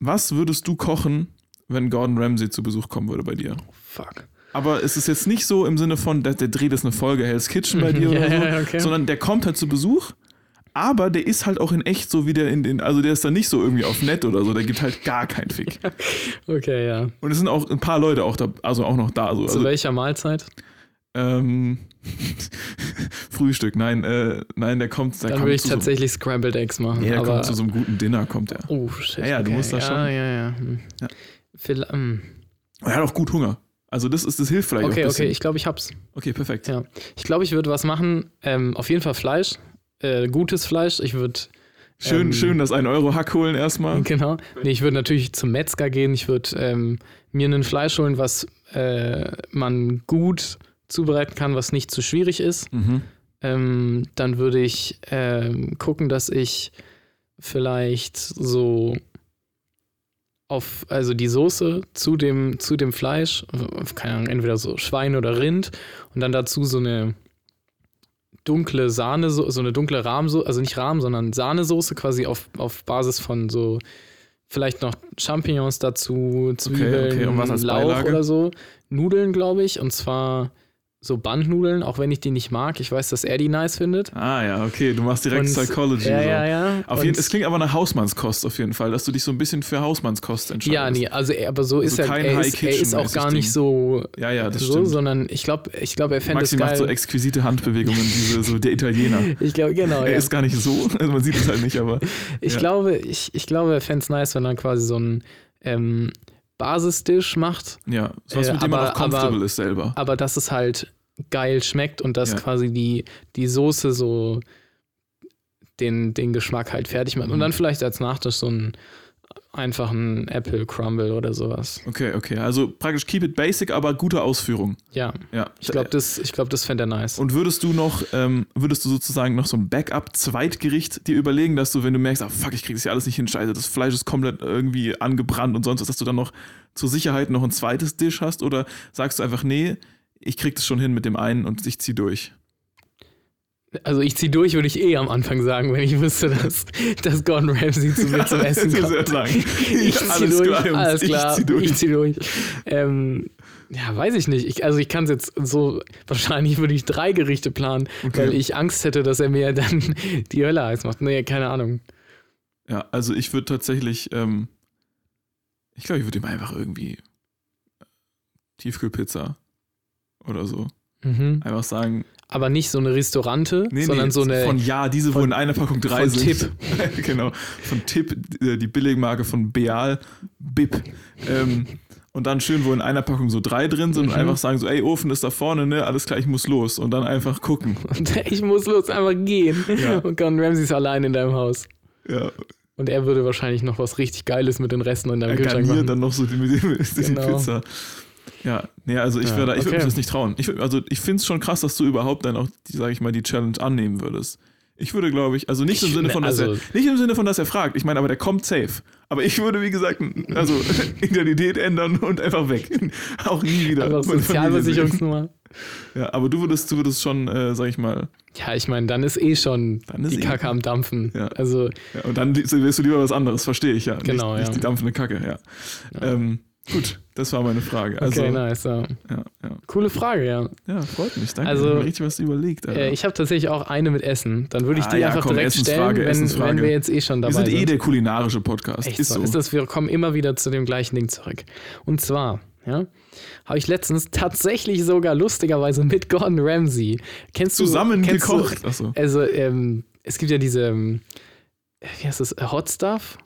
[SPEAKER 1] Was würdest du kochen, wenn Gordon Ramsay zu Besuch kommen würde bei dir?
[SPEAKER 2] Fuck.
[SPEAKER 1] Aber es ist jetzt nicht so im Sinne von, der, der dreht jetzt eine Folge Hell's Kitchen bei dir
[SPEAKER 2] Ja,
[SPEAKER 1] oder so,
[SPEAKER 2] ja, okay.
[SPEAKER 1] sondern der kommt halt zu Besuch, aber der ist halt auch in echt so wie der in den, also der ist dann nicht so irgendwie auf nett oder so, der gibt halt gar keinen Fick.
[SPEAKER 2] Okay, ja.
[SPEAKER 1] Und es sind auch ein paar Leute auch da, also auch noch da. So.
[SPEAKER 2] Zu
[SPEAKER 1] Also,
[SPEAKER 2] welcher Mahlzeit?
[SPEAKER 1] ähm, Frühstück, nein, äh, nein, der kommt, der
[SPEAKER 2] Dann würde ich
[SPEAKER 1] zu so,
[SPEAKER 2] tatsächlich Scrambled Eggs machen.
[SPEAKER 1] nee, der
[SPEAKER 2] aber,
[SPEAKER 1] kommt zu so einem guten Dinner, kommt er.
[SPEAKER 2] oh, shit.
[SPEAKER 1] Ja, ja, du
[SPEAKER 2] okay.
[SPEAKER 1] musst das
[SPEAKER 2] ja,
[SPEAKER 1] schon-
[SPEAKER 2] Ja, ja, hm.
[SPEAKER 1] Ja.
[SPEAKER 2] Hm.
[SPEAKER 1] Er hat auch gut Hunger. Also das ist, das hilft vielleicht auch
[SPEAKER 2] Okay,
[SPEAKER 1] ein
[SPEAKER 2] okay, ich glaube, ich hab's.
[SPEAKER 1] Okay, perfekt.
[SPEAKER 2] Ja. Ich glaube, ich würde was machen. Ähm, auf jeden Fall Fleisch. Äh, gutes Fleisch. Ich würde.
[SPEAKER 1] Schön,
[SPEAKER 2] Ähm,
[SPEAKER 1] schön, das 1 Euro Hack holen erstmal.
[SPEAKER 2] Genau. Nee, ich würde natürlich zum Metzger gehen. Ich würde ähm, mir ein Fleisch holen, was äh, man gut zubereiten kann, was nicht zu schwierig ist.
[SPEAKER 1] Mhm.
[SPEAKER 2] Ähm, dann würde ich ähm, gucken, dass ich vielleicht so auf, also die Soße zu dem, zu dem Fleisch, keine Ahnung, entweder so Schwein oder Rind und dann dazu so eine dunkle Sahne, so eine dunkle Rahmsoße, also nicht Rahm, sondern Sahnesoße quasi auf, auf Basis von so vielleicht noch Champignons dazu, Zwiebeln,
[SPEAKER 1] okay. Als
[SPEAKER 2] Lauch
[SPEAKER 1] Beilage?
[SPEAKER 2] oder so. Nudeln, glaube ich, und zwar so Bandnudeln, auch wenn ich die nicht mag. Ich weiß, dass er die nice findet.
[SPEAKER 1] Ah ja, okay, du machst direkt
[SPEAKER 2] Und-
[SPEAKER 1] Psychology.
[SPEAKER 2] Ja,
[SPEAKER 1] so.
[SPEAKER 2] ja, ja.
[SPEAKER 1] Auf jeden, es klingt aber nach Hausmannskost auf jeden Fall, dass du dich so ein bisschen für Hausmannskost entscheidest.
[SPEAKER 2] Ja, nee, also er, aber so ist
[SPEAKER 1] Also
[SPEAKER 2] er,
[SPEAKER 1] kein
[SPEAKER 2] er, ist, er ist auch gar nicht so,
[SPEAKER 1] Ja, ja, das
[SPEAKER 2] so
[SPEAKER 1] stimmt.
[SPEAKER 2] sondern ich glaube, ich glaube, er fände es
[SPEAKER 1] Maxi macht so
[SPEAKER 2] geil.
[SPEAKER 1] exquisite Handbewegungen, diese, so der Italiener.
[SPEAKER 2] ich glaube, genau.
[SPEAKER 1] Er
[SPEAKER 2] Ja.
[SPEAKER 1] ist gar nicht so, also man sieht es halt nicht, aber
[SPEAKER 2] Ich
[SPEAKER 1] ja.
[SPEAKER 2] glaube, ich, ich glaube, er fände es nice, wenn er quasi so einen ähm, Basisdish macht,
[SPEAKER 1] ja, sowas,
[SPEAKER 2] Äh,
[SPEAKER 1] mit dem man
[SPEAKER 2] aber-
[SPEAKER 1] auch comfortable
[SPEAKER 2] aber-
[SPEAKER 1] ist selber.
[SPEAKER 2] aber dass es halt geil schmeckt und dass
[SPEAKER 1] Ja.
[SPEAKER 2] quasi die, die Soße so den, den Geschmack halt fertig macht. Und
[SPEAKER 1] Mhm.
[SPEAKER 2] dann vielleicht als Nachtisch so einen einfachen Apple Crumble oder sowas.
[SPEAKER 1] Okay, okay, also praktisch keep it basic, aber gute Ausführung.
[SPEAKER 2] Ja,
[SPEAKER 1] Ja.
[SPEAKER 2] ich glaube, das, ich glaub, das fände er nice.
[SPEAKER 1] Und würdest du noch, ähm, würdest du sozusagen noch so ein Backup-Zweitgericht dir überlegen, dass du, wenn du merkst, ah fuck, ich krieg das ja alles nicht hin, scheiße, das Fleisch ist komplett irgendwie angebrannt und sonst was, dass du dann noch zur Sicherheit noch ein zweites Dish hast? Oder sagst du einfach, nee, ich krieg das schon hin mit dem einen und ich zieh durch?
[SPEAKER 2] Also ich ziehe durch, würde ich eh am Anfang sagen, wenn ich wüsste, dass, dass Gordon Ramsay zu mir zum Essen kommt. Ich
[SPEAKER 1] Ja,
[SPEAKER 2] zieh
[SPEAKER 1] alles
[SPEAKER 2] durch,
[SPEAKER 1] klar,
[SPEAKER 2] alles
[SPEAKER 1] ich
[SPEAKER 2] klar,
[SPEAKER 1] zieh durch.
[SPEAKER 2] ich zieh durch. Ähm, ja, weiß ich nicht. Ich, also ich kann es jetzt so, wahrscheinlich würde ich drei Gerichte planen,
[SPEAKER 1] Okay.
[SPEAKER 2] weil ich Angst hätte, dass er mir dann die Hölle heiß macht. Nee, keine Ahnung.
[SPEAKER 1] Ja, also ich würde tatsächlich, ähm, ich glaube, ich würde ihm einfach irgendwie äh, Tiefkühlpizza oder so.
[SPEAKER 2] Mhm.
[SPEAKER 1] Einfach sagen,
[SPEAKER 2] Aber nicht so eine Restaurante,
[SPEAKER 1] nee,
[SPEAKER 2] sondern
[SPEAKER 1] nee,
[SPEAKER 2] so eine
[SPEAKER 1] von ja, diese, wo
[SPEAKER 2] von-
[SPEAKER 1] in einer Packung drei
[SPEAKER 2] von
[SPEAKER 1] sind. genau, von Tipp, äh, die Billigmarke von Beal, Bip. Ähm, und dann schön, wo in einer Packung so drei drin sind und
[SPEAKER 2] Mhm.
[SPEAKER 1] einfach sagen so, ey, Ofen ist da vorne, ne, alles klar, ich muss los. Und dann einfach gucken.
[SPEAKER 2] Und ich muss los einfach gehen.
[SPEAKER 1] Ja.
[SPEAKER 2] Und Gordon Ramsay ist allein in deinem Haus.
[SPEAKER 1] Ja,
[SPEAKER 2] Und er würde wahrscheinlich noch was richtig Geiles mit den Resten in deinem
[SPEAKER 1] er
[SPEAKER 2] Kühlschrank machen.
[SPEAKER 1] dann noch so die, die, die
[SPEAKER 2] Genau.
[SPEAKER 1] Pizza. Ja, nee, also ich,
[SPEAKER 2] Ja,
[SPEAKER 1] würde
[SPEAKER 2] okay.
[SPEAKER 1] mich das nicht trauen. Ich, also ich finde es schon krass, dass du überhaupt dann auch, die, sag ich mal, die Challenge annehmen würdest. Ich würde, glaube ich, also nicht im
[SPEAKER 2] Ich-
[SPEAKER 1] Sinne von, dass
[SPEAKER 2] also-
[SPEAKER 1] er, nicht im Sinne von, dass er fragt. Ich meine, aber der kommt safe. Aber ich würde, wie gesagt, also Identität ändern und einfach weg. Auch nie wieder.
[SPEAKER 2] Einfach. Sozialversicherungsnummer.
[SPEAKER 1] Ja, aber du würdest, du würdest schon, äh, sag ich mal,
[SPEAKER 2] Ja, ich meine, dann ist eh schon
[SPEAKER 1] ist
[SPEAKER 2] die
[SPEAKER 1] eh-
[SPEAKER 2] Kacke am Dampfen.
[SPEAKER 1] Ja.
[SPEAKER 2] Also,
[SPEAKER 1] ja, und dann willst du lieber was anderes, verstehe ich ja.
[SPEAKER 2] Genau,
[SPEAKER 1] nicht,
[SPEAKER 2] ja.
[SPEAKER 1] Nicht die dampfende Kacke, ja.
[SPEAKER 2] Ja.
[SPEAKER 1] Ähm, gut, das war meine Frage. Also,
[SPEAKER 2] okay, nice. Ja.
[SPEAKER 1] ja, ja.
[SPEAKER 2] Coole Frage, ja.
[SPEAKER 1] ja, freut mich. Danke.
[SPEAKER 2] Also,
[SPEAKER 1] richtig was überlegt. Alter.
[SPEAKER 2] Äh, ich habe tatsächlich auch eine mit Essen. Dann würde ich
[SPEAKER 1] Ah,
[SPEAKER 2] die einfach
[SPEAKER 1] komm,
[SPEAKER 2] direkt stellen, wenn, wenn wir jetzt eh schon dabei
[SPEAKER 1] Wir sind eh
[SPEAKER 2] sind.
[SPEAKER 1] der kulinarische Podcast.
[SPEAKER 2] Echt
[SPEAKER 1] ist
[SPEAKER 2] so. Ist das, wir kommen immer wieder zu dem gleichen Ding zurück. Und zwar, ja, habe ich letztens tatsächlich sogar lustigerweise mit Gordon Ramsay. Kennst du
[SPEAKER 1] Zusammen
[SPEAKER 2] kennst du-
[SPEAKER 1] gekocht. Achso.
[SPEAKER 2] Also, ähm, es gibt ja diese, ähm, wie heißt das, Hot Stuff?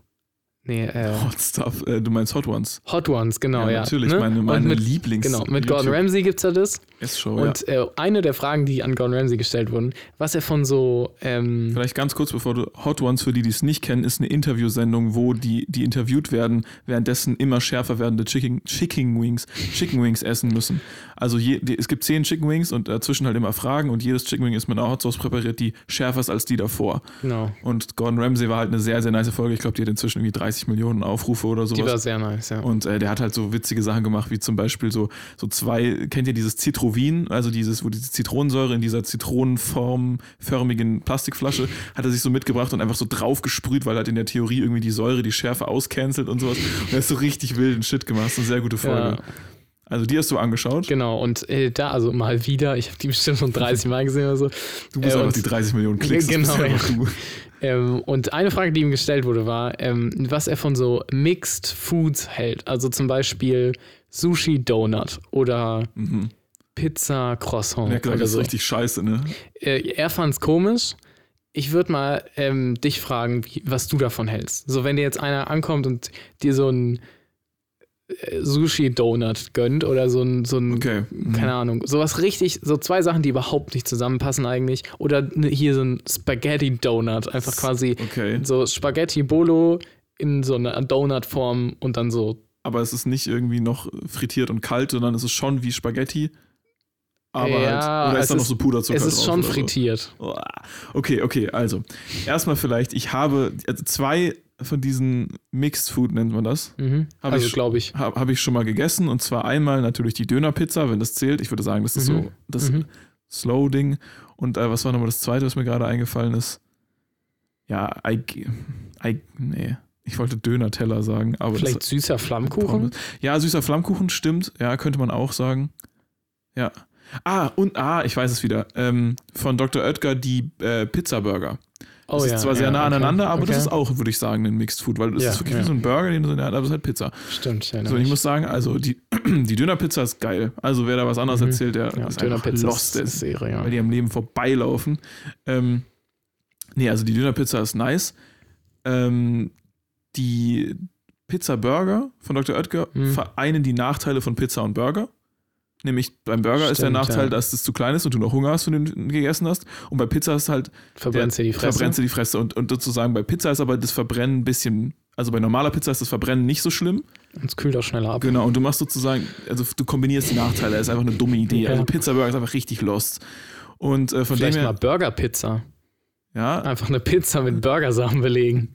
[SPEAKER 2] Nee, äh,
[SPEAKER 1] Hot Stuff. Äh, du meinst Hot Ones.
[SPEAKER 2] Hot Ones, genau, ja.
[SPEAKER 1] natürlich.
[SPEAKER 2] ne?
[SPEAKER 1] Meine, meine
[SPEAKER 2] mit,
[SPEAKER 1] Lieblings-
[SPEAKER 2] Genau, mit Gordon Ramsay gibt es ja das.
[SPEAKER 1] Show,
[SPEAKER 2] Und äh, eine der Fragen, die an Gordon Ramsay gestellt wurden, was er von so, ähm,
[SPEAKER 1] Vielleicht ganz kurz, bevor du Hot Ones, für die, die es nicht kennen, ist eine Interviewsendung, wo die, die interviewt werden, währenddessen immer schärfer werdende Chicken, Chicken Wings, Chicken Wings essen müssen. Also je, die, es gibt zehn Chicken Wings und dazwischen halt immer Fragen und jedes Chicken Wing ist mit einer Hot Sauce präpariert, die schärfer ist als die davor.
[SPEAKER 2] genau,
[SPEAKER 1] Und Gordon Ramsay war halt eine sehr, sehr nice Folge. Ich glaube, die hat inzwischen irgendwie 30 Millionen Aufrufe oder sowas.
[SPEAKER 2] die war sehr nice, ja.
[SPEAKER 1] Und äh, der hat halt so witzige Sachen gemacht, wie zum Beispiel so, so zwei, kennt ihr dieses Citrovin, also dieses, wo diese Zitronensäure in dieser zitronenformförmigen Plastikflasche, hat er sich so mitgebracht und einfach so drauf gesprüht, weil halt in der Theorie irgendwie die Säure die Schärfe auscancelt und sowas. Und er ist so richtig wilden Shit gemacht. Das ist eine sehr gute Folge.
[SPEAKER 2] Ja.
[SPEAKER 1] Also die hast du angeschaut.
[SPEAKER 2] Genau, und äh, da, also mal wieder, ich habe die bestimmt schon 30 Mal gesehen oder so.
[SPEAKER 1] Du bist
[SPEAKER 2] Äh,
[SPEAKER 1] einfach die 30 Millionen Klicks.
[SPEAKER 2] Genau,
[SPEAKER 1] du.
[SPEAKER 2] Ähm, und eine Frage, die ihm gestellt wurde, war, ähm, was er von so Mixed Foods hält. Also zum Beispiel Sushi Donut oder
[SPEAKER 1] Mhm.
[SPEAKER 2] Pizza Croissant
[SPEAKER 1] Ja, klar,
[SPEAKER 2] oder
[SPEAKER 1] das ist
[SPEAKER 2] so.
[SPEAKER 1] richtig scheiße, ne?
[SPEAKER 2] Äh, er fand's komisch. Ich würde mal ähm, dich fragen, wie, was du davon hältst. So, wenn dir jetzt einer ankommt und dir so ein Sushi-Donut gönnt oder so ein, so ein
[SPEAKER 1] Okay. Mhm.
[SPEAKER 2] keine Ahnung, sowas richtig, so zwei Sachen, die überhaupt nicht zusammenpassen eigentlich. Oder ne- hier so ein Spaghetti-Donut, einfach quasi
[SPEAKER 1] Okay.
[SPEAKER 2] so Spaghetti-Bolo in so einer Donut-Form und dann so.
[SPEAKER 1] aber es ist nicht irgendwie noch frittiert und kalt, sondern es ist schon wie Spaghetti. Aber
[SPEAKER 2] Ja,
[SPEAKER 1] halt, oder
[SPEAKER 2] es
[SPEAKER 1] ist da noch so Puderzucker
[SPEAKER 2] es ist schon
[SPEAKER 1] so?
[SPEAKER 2] frittiert.
[SPEAKER 1] Uah. Okay, okay, also erstmal vielleicht, ich habe also zwei von diesen Mixed Food nennt man das,
[SPEAKER 2] Mhm.
[SPEAKER 1] Hab
[SPEAKER 2] also
[SPEAKER 1] ich-
[SPEAKER 2] glaube ich.
[SPEAKER 1] habe hab ich schon mal gegessen und zwar einmal natürlich die Dönerpizza, wenn das zählt. Ich würde sagen, das ist
[SPEAKER 2] Mhm.
[SPEAKER 1] so das
[SPEAKER 2] Mhm.
[SPEAKER 1] Slow-Ding. Und äh, was war nochmal das zweite, was mir gerade eingefallen ist? Ja, I, I, nee, ich wollte Döner-Teller sagen, aber
[SPEAKER 2] Vielleicht
[SPEAKER 1] das,
[SPEAKER 2] süßer Flammkuchen?
[SPEAKER 1] Ja, süßer Flammkuchen stimmt. Ja, könnte man auch sagen. Ja. Ah, und, ah, ich weiß es wieder. Ähm, von Dr. Oetker die äh, Pizza-Burger.
[SPEAKER 2] Oh
[SPEAKER 1] Das
[SPEAKER 2] ja.
[SPEAKER 1] ist zwar sehr
[SPEAKER 2] ja,
[SPEAKER 1] nah
[SPEAKER 2] okay,
[SPEAKER 1] aneinander, aber das
[SPEAKER 2] okay.
[SPEAKER 1] ist auch, würde ich sagen, ein Mixed Food, weil es
[SPEAKER 2] Ja,
[SPEAKER 1] ist wirklich
[SPEAKER 2] ja.
[SPEAKER 1] wie so ein Burger, den du so in der Hand aber es ist halt Pizza.
[SPEAKER 2] Stimmt, erinnere
[SPEAKER 1] So, ich muss sagen, also die, die Dönerpizza ist geil. Also wer da was anderes
[SPEAKER 2] Mhm.
[SPEAKER 1] erzählt, der
[SPEAKER 2] ja,
[SPEAKER 1] ist
[SPEAKER 2] Dönerpizza
[SPEAKER 1] lost,
[SPEAKER 2] ist, Serie, ja.
[SPEAKER 1] weil die am Leben vorbeilaufen. Ähm, nee, also die Dönerpizza ist nice. Ähm, die Pizza Burger von Dr. Oetker
[SPEAKER 2] Mhm.
[SPEAKER 1] vereinen die Nachteile von Pizza und Burger. Nämlich beim Burger ist der
[SPEAKER 2] Stimmt,
[SPEAKER 1] Nachteil,
[SPEAKER 2] ja.
[SPEAKER 1] dass es zu klein ist und du noch Hunger hast, wenn du den gegessen hast. Und bei Pizza ist halt
[SPEAKER 2] Verbrennst dir die Fresse.
[SPEAKER 1] verbrennst du die Fresse. Und, und sozusagen bei Pizza ist aber das Verbrennen ein bisschen, also bei normaler Pizza ist das Verbrennen nicht so schlimm.
[SPEAKER 2] Und es kühlt auch schneller ab.
[SPEAKER 1] Genau, und du machst sozusagen, also du kombinierst die Nachteile, das ist einfach eine dumme Idee.
[SPEAKER 2] Ja.
[SPEAKER 1] Also Pizza Burger ist einfach richtig lost. Und äh, von
[SPEAKER 2] Vielleicht
[SPEAKER 1] dem
[SPEAKER 2] mal
[SPEAKER 1] her,
[SPEAKER 2] Burger-Pizza.
[SPEAKER 1] Ja,
[SPEAKER 2] Einfach eine Pizza mit Burgersachen belegen.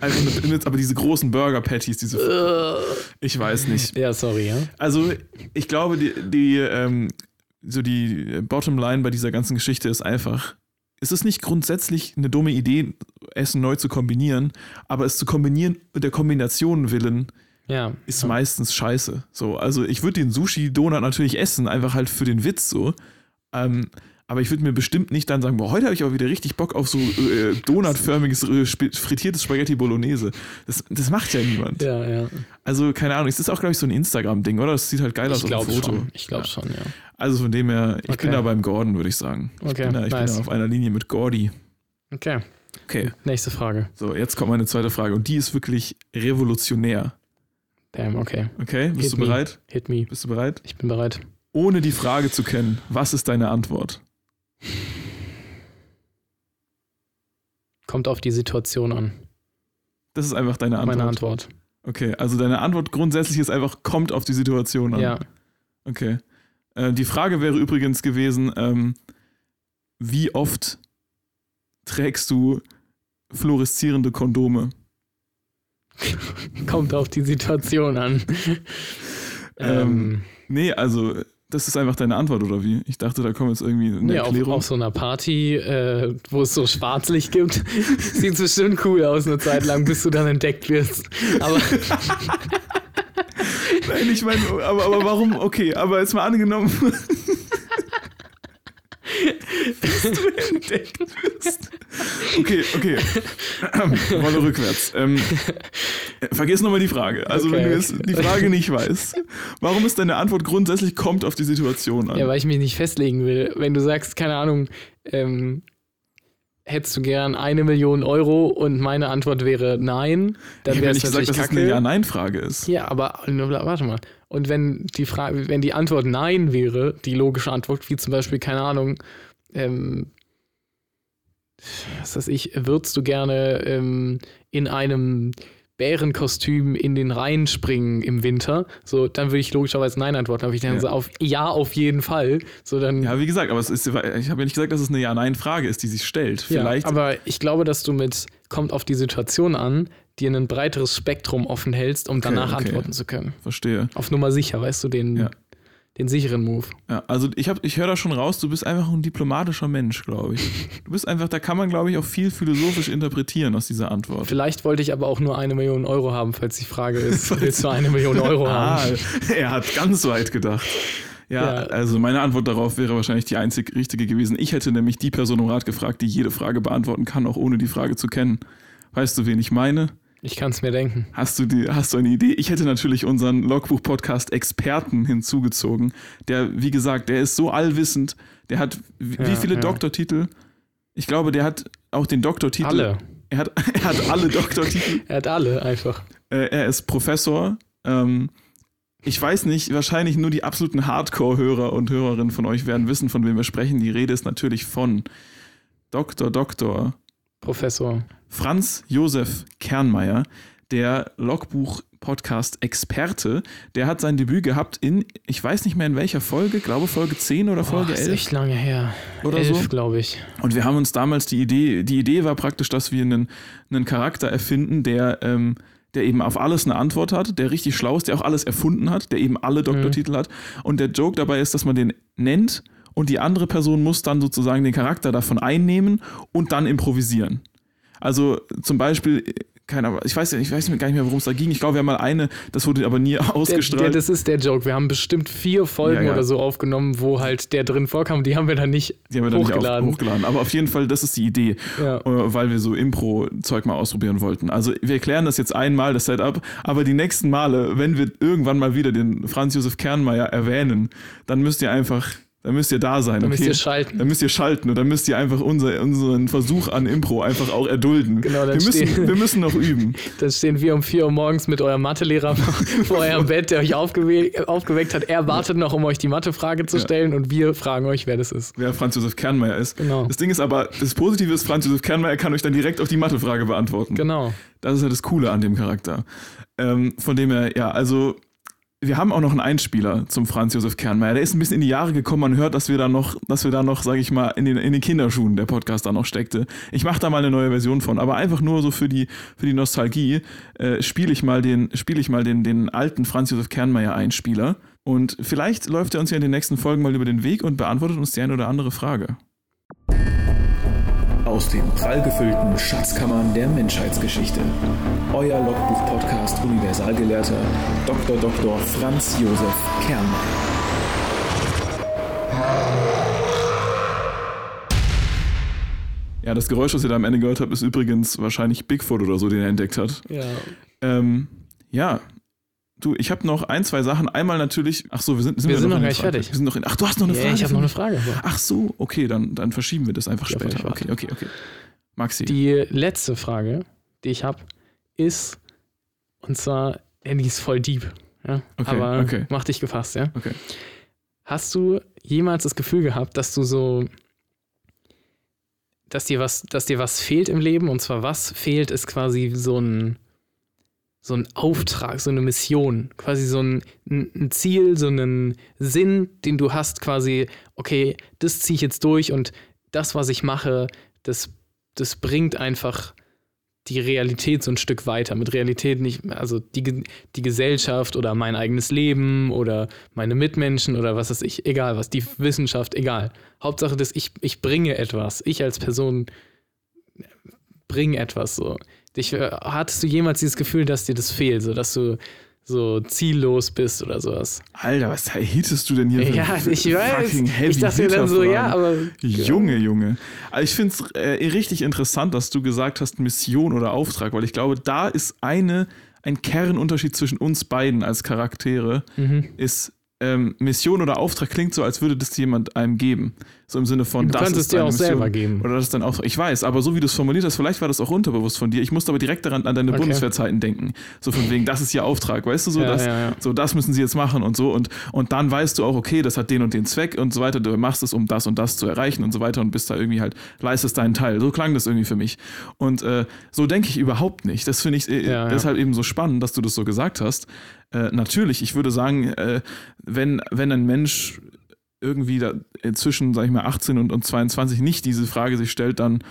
[SPEAKER 1] also mit, aber diese großen Burger-Patties, diese, ich weiß nicht.
[SPEAKER 2] Ja, sorry, ja.
[SPEAKER 1] Also ich glaube, die, die ähm, so die Bottomline bei dieser ganzen Geschichte ist einfach, es ist nicht grundsätzlich eine dumme Idee, Essen neu zu kombinieren, aber es zu kombinieren mit der Kombination willen
[SPEAKER 2] Ja.
[SPEAKER 1] ist
[SPEAKER 2] ja.
[SPEAKER 1] meistens scheiße. So, also ich würde den Sushi-Donut natürlich essen, einfach halt für den Witz so. Ähm, aber ich würde mir bestimmt nicht dann sagen, boah, heute habe ich aber wieder richtig Bock auf so äh, donutförmiges äh, frittiertes Spaghetti Bolognese. Das, das macht ja niemand.
[SPEAKER 2] Ja, ja.
[SPEAKER 1] Also keine Ahnung, es ist auch, glaube ich, so ein Instagram-Ding, oder? Das sieht halt geil aus auf dem Foto.
[SPEAKER 2] schon. Ich glaube
[SPEAKER 1] Ja.
[SPEAKER 2] schon, ja.
[SPEAKER 1] Also von dem her, ich
[SPEAKER 2] Okay.
[SPEAKER 1] bin da beim Gordon, würde ich sagen. Ich,
[SPEAKER 2] Okay,
[SPEAKER 1] bin, da, ich
[SPEAKER 2] nice.
[SPEAKER 1] bin da auf einer Linie mit Gordy.
[SPEAKER 2] Okay.
[SPEAKER 1] Okay,
[SPEAKER 2] Nächste Frage.
[SPEAKER 1] so, jetzt kommt meine zweite Frage und die ist wirklich revolutionär.
[SPEAKER 2] Damn, okay.
[SPEAKER 1] Okay, bist
[SPEAKER 2] Hit
[SPEAKER 1] du
[SPEAKER 2] me.
[SPEAKER 1] bereit?
[SPEAKER 2] Hit me.
[SPEAKER 1] Bist du bereit?
[SPEAKER 2] Ich bin bereit.
[SPEAKER 1] Ohne die Frage zu kennen, was ist deine Antwort?
[SPEAKER 2] Kommt auf die Situation an.
[SPEAKER 1] Das ist einfach deine Antwort.
[SPEAKER 2] Meine Antwort.
[SPEAKER 1] Okay, also deine Antwort grundsätzlich ist einfach, kommt auf die Situation an.
[SPEAKER 2] Ja.
[SPEAKER 1] Okay. Äh, die Frage wäre übrigens gewesen, ähm, wie oft trägst du fluoreszierende Kondome?
[SPEAKER 2] Kommt auf die Situation an.
[SPEAKER 1] Ähm,
[SPEAKER 2] ähm,
[SPEAKER 1] Nee, also das ist einfach deine Antwort, oder wie? Ich dachte, da kommt jetzt irgendwie eine
[SPEAKER 2] auf,
[SPEAKER 1] Erklärung.
[SPEAKER 2] auf so einer Party, äh, wo es so Schwarzlicht gibt, sieht bestimmt cool aus eine Zeit lang, bis du dann entdeckt wirst. Aber
[SPEAKER 1] Nein, ich meine, aber, aber warum? Okay, aber jetzt mal angenommen, bis du entdeckt wirst. Okay, okay. Rolle rückwärts. Ähm, äh, vergiss nochmal die Frage. Also,
[SPEAKER 2] Okay,
[SPEAKER 1] wenn du jetzt
[SPEAKER 2] okay.
[SPEAKER 1] die Frage nicht weißt, warum ist deine Antwort grundsätzlich kommt auf die Situation an?
[SPEAKER 2] ja, weil ich mich nicht festlegen will. Wenn du sagst, keine Ahnung, ähm, hättest du gern eine Million Euro und meine Antwort wäre nein, dann wäre
[SPEAKER 1] ja
[SPEAKER 2] es
[SPEAKER 1] nicht gesagt,
[SPEAKER 2] natürlich
[SPEAKER 1] dass
[SPEAKER 2] kacke.
[SPEAKER 1] eine Ja-Nein-Frage ist.
[SPEAKER 2] Ja, aber warte mal. Und wenn die Frage, wenn die Antwort Nein wäre, die logische Antwort, wie zum Beispiel, keine Ahnung, ähm, was weiß ich, würdest du gerne ähm, in einem Bärenkostüm in den Rhein springen im Winter? So, dann würde ich logischerweise Nein antworten. Aber ich dann
[SPEAKER 1] Ja.
[SPEAKER 2] so auf Ja, auf jeden Fall. So, dann.
[SPEAKER 1] Ja, wie gesagt, aber es ist, ich habe ja nicht gesagt, dass es eine Ja-Nein-Frage ist, die sich stellt.
[SPEAKER 2] Ja,
[SPEAKER 1] Vielleicht.
[SPEAKER 2] aber ich glaube, dass du mit kommt auf die Situation an, dir ein breiteres Spektrum offen hältst, um
[SPEAKER 1] Okay,
[SPEAKER 2] danach
[SPEAKER 1] okay.
[SPEAKER 2] antworten zu können.
[SPEAKER 1] verstehe.
[SPEAKER 2] Auf Nummer sicher, weißt du, den,
[SPEAKER 1] Ja.
[SPEAKER 2] Den sicheren Move.
[SPEAKER 1] Ja, also ich, hab- ich höre da schon raus, du bist einfach ein diplomatischer Mensch, glaube ich. Du bist einfach, da kann man, glaube ich, auch viel philosophisch interpretieren aus dieser Antwort.
[SPEAKER 2] Vielleicht wollte ich aber auch nur eine Million Euro haben, falls die Frage ist, willst du eine Million Euro
[SPEAKER 1] Ah,
[SPEAKER 2] haben?
[SPEAKER 1] er hat ganz weit gedacht. Ja,
[SPEAKER 2] Ja.
[SPEAKER 1] also meine Antwort darauf wäre wahrscheinlich die einzig richtige gewesen. Ich hätte nämlich die Person um Rat gefragt, die jede Frage beantworten kann, auch ohne die Frage zu kennen. Weißt du, wen ich meine?
[SPEAKER 2] Ich kann es mir denken.
[SPEAKER 1] Hast du, die, hast du eine Idee? Ich hätte natürlich unseren Logbuch-Podcast-Experten hinzugezogen. Der, wie gesagt, der ist so allwissend. Der hat wie, wie
[SPEAKER 2] Ja,
[SPEAKER 1] viele
[SPEAKER 2] ja.
[SPEAKER 1] Doktortitel? Ich glaube, der hat auch den Doktortitel.
[SPEAKER 2] Alle.
[SPEAKER 1] Er hat, er hat alle Doktortitel.
[SPEAKER 2] Er hat alle einfach.
[SPEAKER 1] Äh, er ist Professor. Ähm, ich weiß nicht, wahrscheinlich nur die absoluten Hardcore-Hörer und Hörerinnen von euch werden wissen, von wem wir sprechen. Die Rede ist natürlich von Dr. Dr.
[SPEAKER 2] Professor.
[SPEAKER 1] Franz Josef Kernmeier, der Logbuch-Podcast-Experte. Der hat sein Debüt gehabt in, ich weiß nicht mehr in welcher Folge, glaube Folge 10 oder Folge
[SPEAKER 2] ist
[SPEAKER 1] 11
[SPEAKER 2] echt lange her.
[SPEAKER 1] oder
[SPEAKER 2] Elf,
[SPEAKER 1] so.
[SPEAKER 2] glaube ich.
[SPEAKER 1] Und wir haben uns damals die Idee, die Idee war praktisch, dass wir einen, einen Charakter erfinden, der, ähm, der eben auf alles eine Antwort hat, der richtig schlau ist, der auch alles erfunden hat, der eben alle Doktortitel hat. Und der Joke dabei ist, dass man den nennt und die andere Person muss dann sozusagen den Charakter davon einnehmen und dann improvisieren. Also zum Beispiel keine Ahnung, ich weiß ich weiß gar nicht mehr, worum es da ging. Ich glaube, wir haben mal eine, das wurde aber nie
[SPEAKER 2] Der, der,
[SPEAKER 1] ausgestrahlt.
[SPEAKER 2] das ist der Joke. Wir haben bestimmt vier Folgen
[SPEAKER 1] Ja, ja.
[SPEAKER 2] oder so aufgenommen, wo halt der drin vorkam. Die haben wir dann nicht
[SPEAKER 1] die haben wir dann nicht
[SPEAKER 2] hochgeladen.
[SPEAKER 1] auf, hochgeladen. Aber auf jeden Fall, das ist die Idee,
[SPEAKER 2] Ja.
[SPEAKER 1] äh, weil wir so Impro-Zeug mal ausprobieren wollten. Also wir erklären das jetzt einmal, das Setup, aber die nächsten Male, wenn wir irgendwann mal wieder den Franz Josef Kernmeier erwähnen, dann müsst ihr einfach, dann müsst ihr da sein.
[SPEAKER 2] Dann
[SPEAKER 1] okay?
[SPEAKER 2] müsst ihr schalten.
[SPEAKER 1] Dann müsst ihr schalten und dann müsst ihr einfach unser, unseren Versuch an Impro einfach auch erdulden.
[SPEAKER 2] Genau,
[SPEAKER 1] wir,
[SPEAKER 2] dann
[SPEAKER 1] müssen,
[SPEAKER 2] stehen-
[SPEAKER 1] wir müssen noch üben.
[SPEAKER 2] Dann stehen wir um 4 Uhr morgens mit eurem Mathelehrer vor eurem Bett, der euch aufgewe aufgeweckt hat. Er wartet noch, um euch die Mathefrage zu
[SPEAKER 1] Ja.
[SPEAKER 2] stellen und wir fragen euch, wer das ist.
[SPEAKER 1] wer Franz Josef Kernmeier ist.
[SPEAKER 2] Genau.
[SPEAKER 1] Das Ding ist aber, das Positive ist, Franz Josef Kernmeier kann euch dann direkt auf die Mathefrage beantworten.
[SPEAKER 2] Genau.
[SPEAKER 1] Das ist ja das Coole an dem Charakter. Ähm, von dem her, ja, also wir haben auch noch einen Einspieler zum Franz Josef Kernmeier. Der ist ein bisschen in die Jahre gekommen. Man hört, dass wir da noch, dass wir da noch, sage ich mal, in den, in den Kinderschuhen der Podcast da noch steckte. Ich mache da mal eine neue Version von, aber einfach nur so für die, für die Nostalgie äh, spiele ich mal den, spiele ich mal den, den alten Franz Josef Kernmeier Einspieler. Und vielleicht läuft er uns ja in den nächsten Folgen mal über den Weg und beantwortet uns die eine oder andere Frage. Aus den prallgefüllten Schatzkammern der Menschheitsgeschichte. Euer Logbuch-Podcast Universalgelehrter Dr. Dr. Franz Josef Kernmeier. Ja, das Geräusch, was ihr da am Ende gehört habt, ist übrigens wahrscheinlich Bigfoot oder so, den er entdeckt hat.
[SPEAKER 2] Ja.
[SPEAKER 1] Ähm, ja. Du, ich habe noch ein, zwei Sachen. Einmal natürlich. Ach so, wir sind,
[SPEAKER 2] Wir sind noch
[SPEAKER 1] in
[SPEAKER 2] gar
[SPEAKER 1] der
[SPEAKER 2] nicht
[SPEAKER 1] Frage?
[SPEAKER 2] fertig.
[SPEAKER 1] Wir sind noch in, ach, du hast noch eine
[SPEAKER 2] Ja,
[SPEAKER 1] Frage.
[SPEAKER 2] ich habe noch eine? Frage.
[SPEAKER 1] Ach so, okay, dann, dann verschieben wir das einfach
[SPEAKER 2] Ja,
[SPEAKER 1] später. Okay, okay, okay. Maxi.
[SPEAKER 2] Die letzte Frage, die ich habe, ist, und zwar, die ist voll deep. Ja?
[SPEAKER 1] Okay,
[SPEAKER 2] aber
[SPEAKER 1] okay.
[SPEAKER 2] mach dich gefasst, ja?
[SPEAKER 1] Okay.
[SPEAKER 2] Hast du jemals das Gefühl gehabt, dass du so, dass dir was, dass dir was fehlt im Leben? Und zwar was fehlt, ist quasi so ein, so ein Auftrag, so eine Mission, quasi so ein, ein Ziel, so einen Sinn, den du hast, quasi, okay, das ziehe ich jetzt durch und das, was ich mache, das, das bringt einfach die Realität so ein Stück weiter. Mit Realität nicht, also die, die Gesellschaft oder mein eigenes Leben oder meine Mitmenschen oder was weiß ich, egal was, die Wissenschaft, egal. Hauptsache, dass ich, ich bringe etwas. Ich als Person bringe etwas so. Dich, äh, hattest du jemals dieses Gefühl, dass dir das fehlt, so dass du so ziellos bist oder sowas?
[SPEAKER 1] Alter, was hittest du denn hier für
[SPEAKER 2] Ja, ich weiß. Ich dachte mir dann so, ja, aber.
[SPEAKER 1] Junge, Junge. Also ich finde es äh, richtig interessant, dass du gesagt hast, Mission oder Auftrag, weil ich glaube, da ist eine, ein Kernunterschied zwischen uns beiden als Charaktere,
[SPEAKER 2] Mhm.
[SPEAKER 1] ist ähm, Mission oder Auftrag klingt so, als würde das jemand einem geben. So im Sinne von,
[SPEAKER 2] Du
[SPEAKER 1] das
[SPEAKER 2] kannst
[SPEAKER 1] ist
[SPEAKER 2] es dir auch
[SPEAKER 1] Mission.
[SPEAKER 2] selber geben.
[SPEAKER 1] Oder das ist dein Auftrag. Ich weiß, aber so wie du es formuliert hast, vielleicht war das auch unterbewusst von dir. Ich musste aber direkt daran an deine
[SPEAKER 2] Okay.
[SPEAKER 1] Bundeswehrzeiten denken. So von wegen, das ist ihr Auftrag, weißt du so,
[SPEAKER 2] Ja,
[SPEAKER 1] das,
[SPEAKER 2] ja, ja.
[SPEAKER 1] so das müssen sie jetzt machen und so und und dann weißt du auch, okay, das hat den und den Zweck und so weiter. Du machst es, um das und das zu erreichen und so weiter und bist da irgendwie halt leistest deinen Teil. So klang das irgendwie für mich. Und äh, so denke ich überhaupt nicht. Das finde ich äh, deshalb eben so spannend, dass du das so gesagt hast. Äh, natürlich, ich würde sagen, äh, wenn wenn ein Mensch irgendwie da zwischen, sag ich mal, 18 und, und 22 nicht diese Frage sich stellt, dann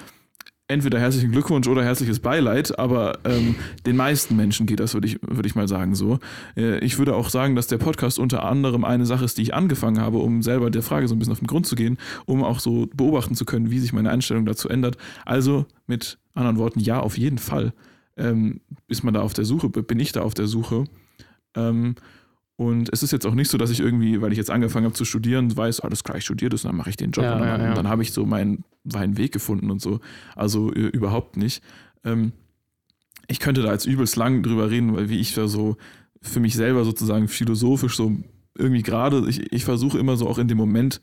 [SPEAKER 1] entweder herzlichen Glückwunsch oder herzliches Beileid, aber ähm, den meisten Menschen geht das, würde ich, würde ich mal sagen, so. Äh, ich würde auch sagen, dass der Podcast unter anderem eine Sache ist, die ich angefangen habe, um selber der Frage so ein bisschen auf den Grund zu gehen, um auch so beobachten zu können, wie sich meine Einstellung dazu ändert. Also mit anderen Worten, ja, auf jeden Fall ähm, ist man da auf der Suche, bin ich da auf der Suche. Ähm, und es ist jetzt auch nicht so, dass ich irgendwie, weil ich jetzt angefangen habe zu studieren, weiß, alles klar, ich studiere das, dann mache ich den Job
[SPEAKER 2] Ja,
[SPEAKER 1] und dann,
[SPEAKER 2] ja, ja.
[SPEAKER 1] dann habe ich so meinen, meinen Weg gefunden und so. Also äh, überhaupt nicht. Ähm, ich könnte da jetzt übelst lang drüber reden, weil wie ich da so für mich selber sozusagen philosophisch so irgendwie gerade, ich, ich versuche immer so auch in dem Moment,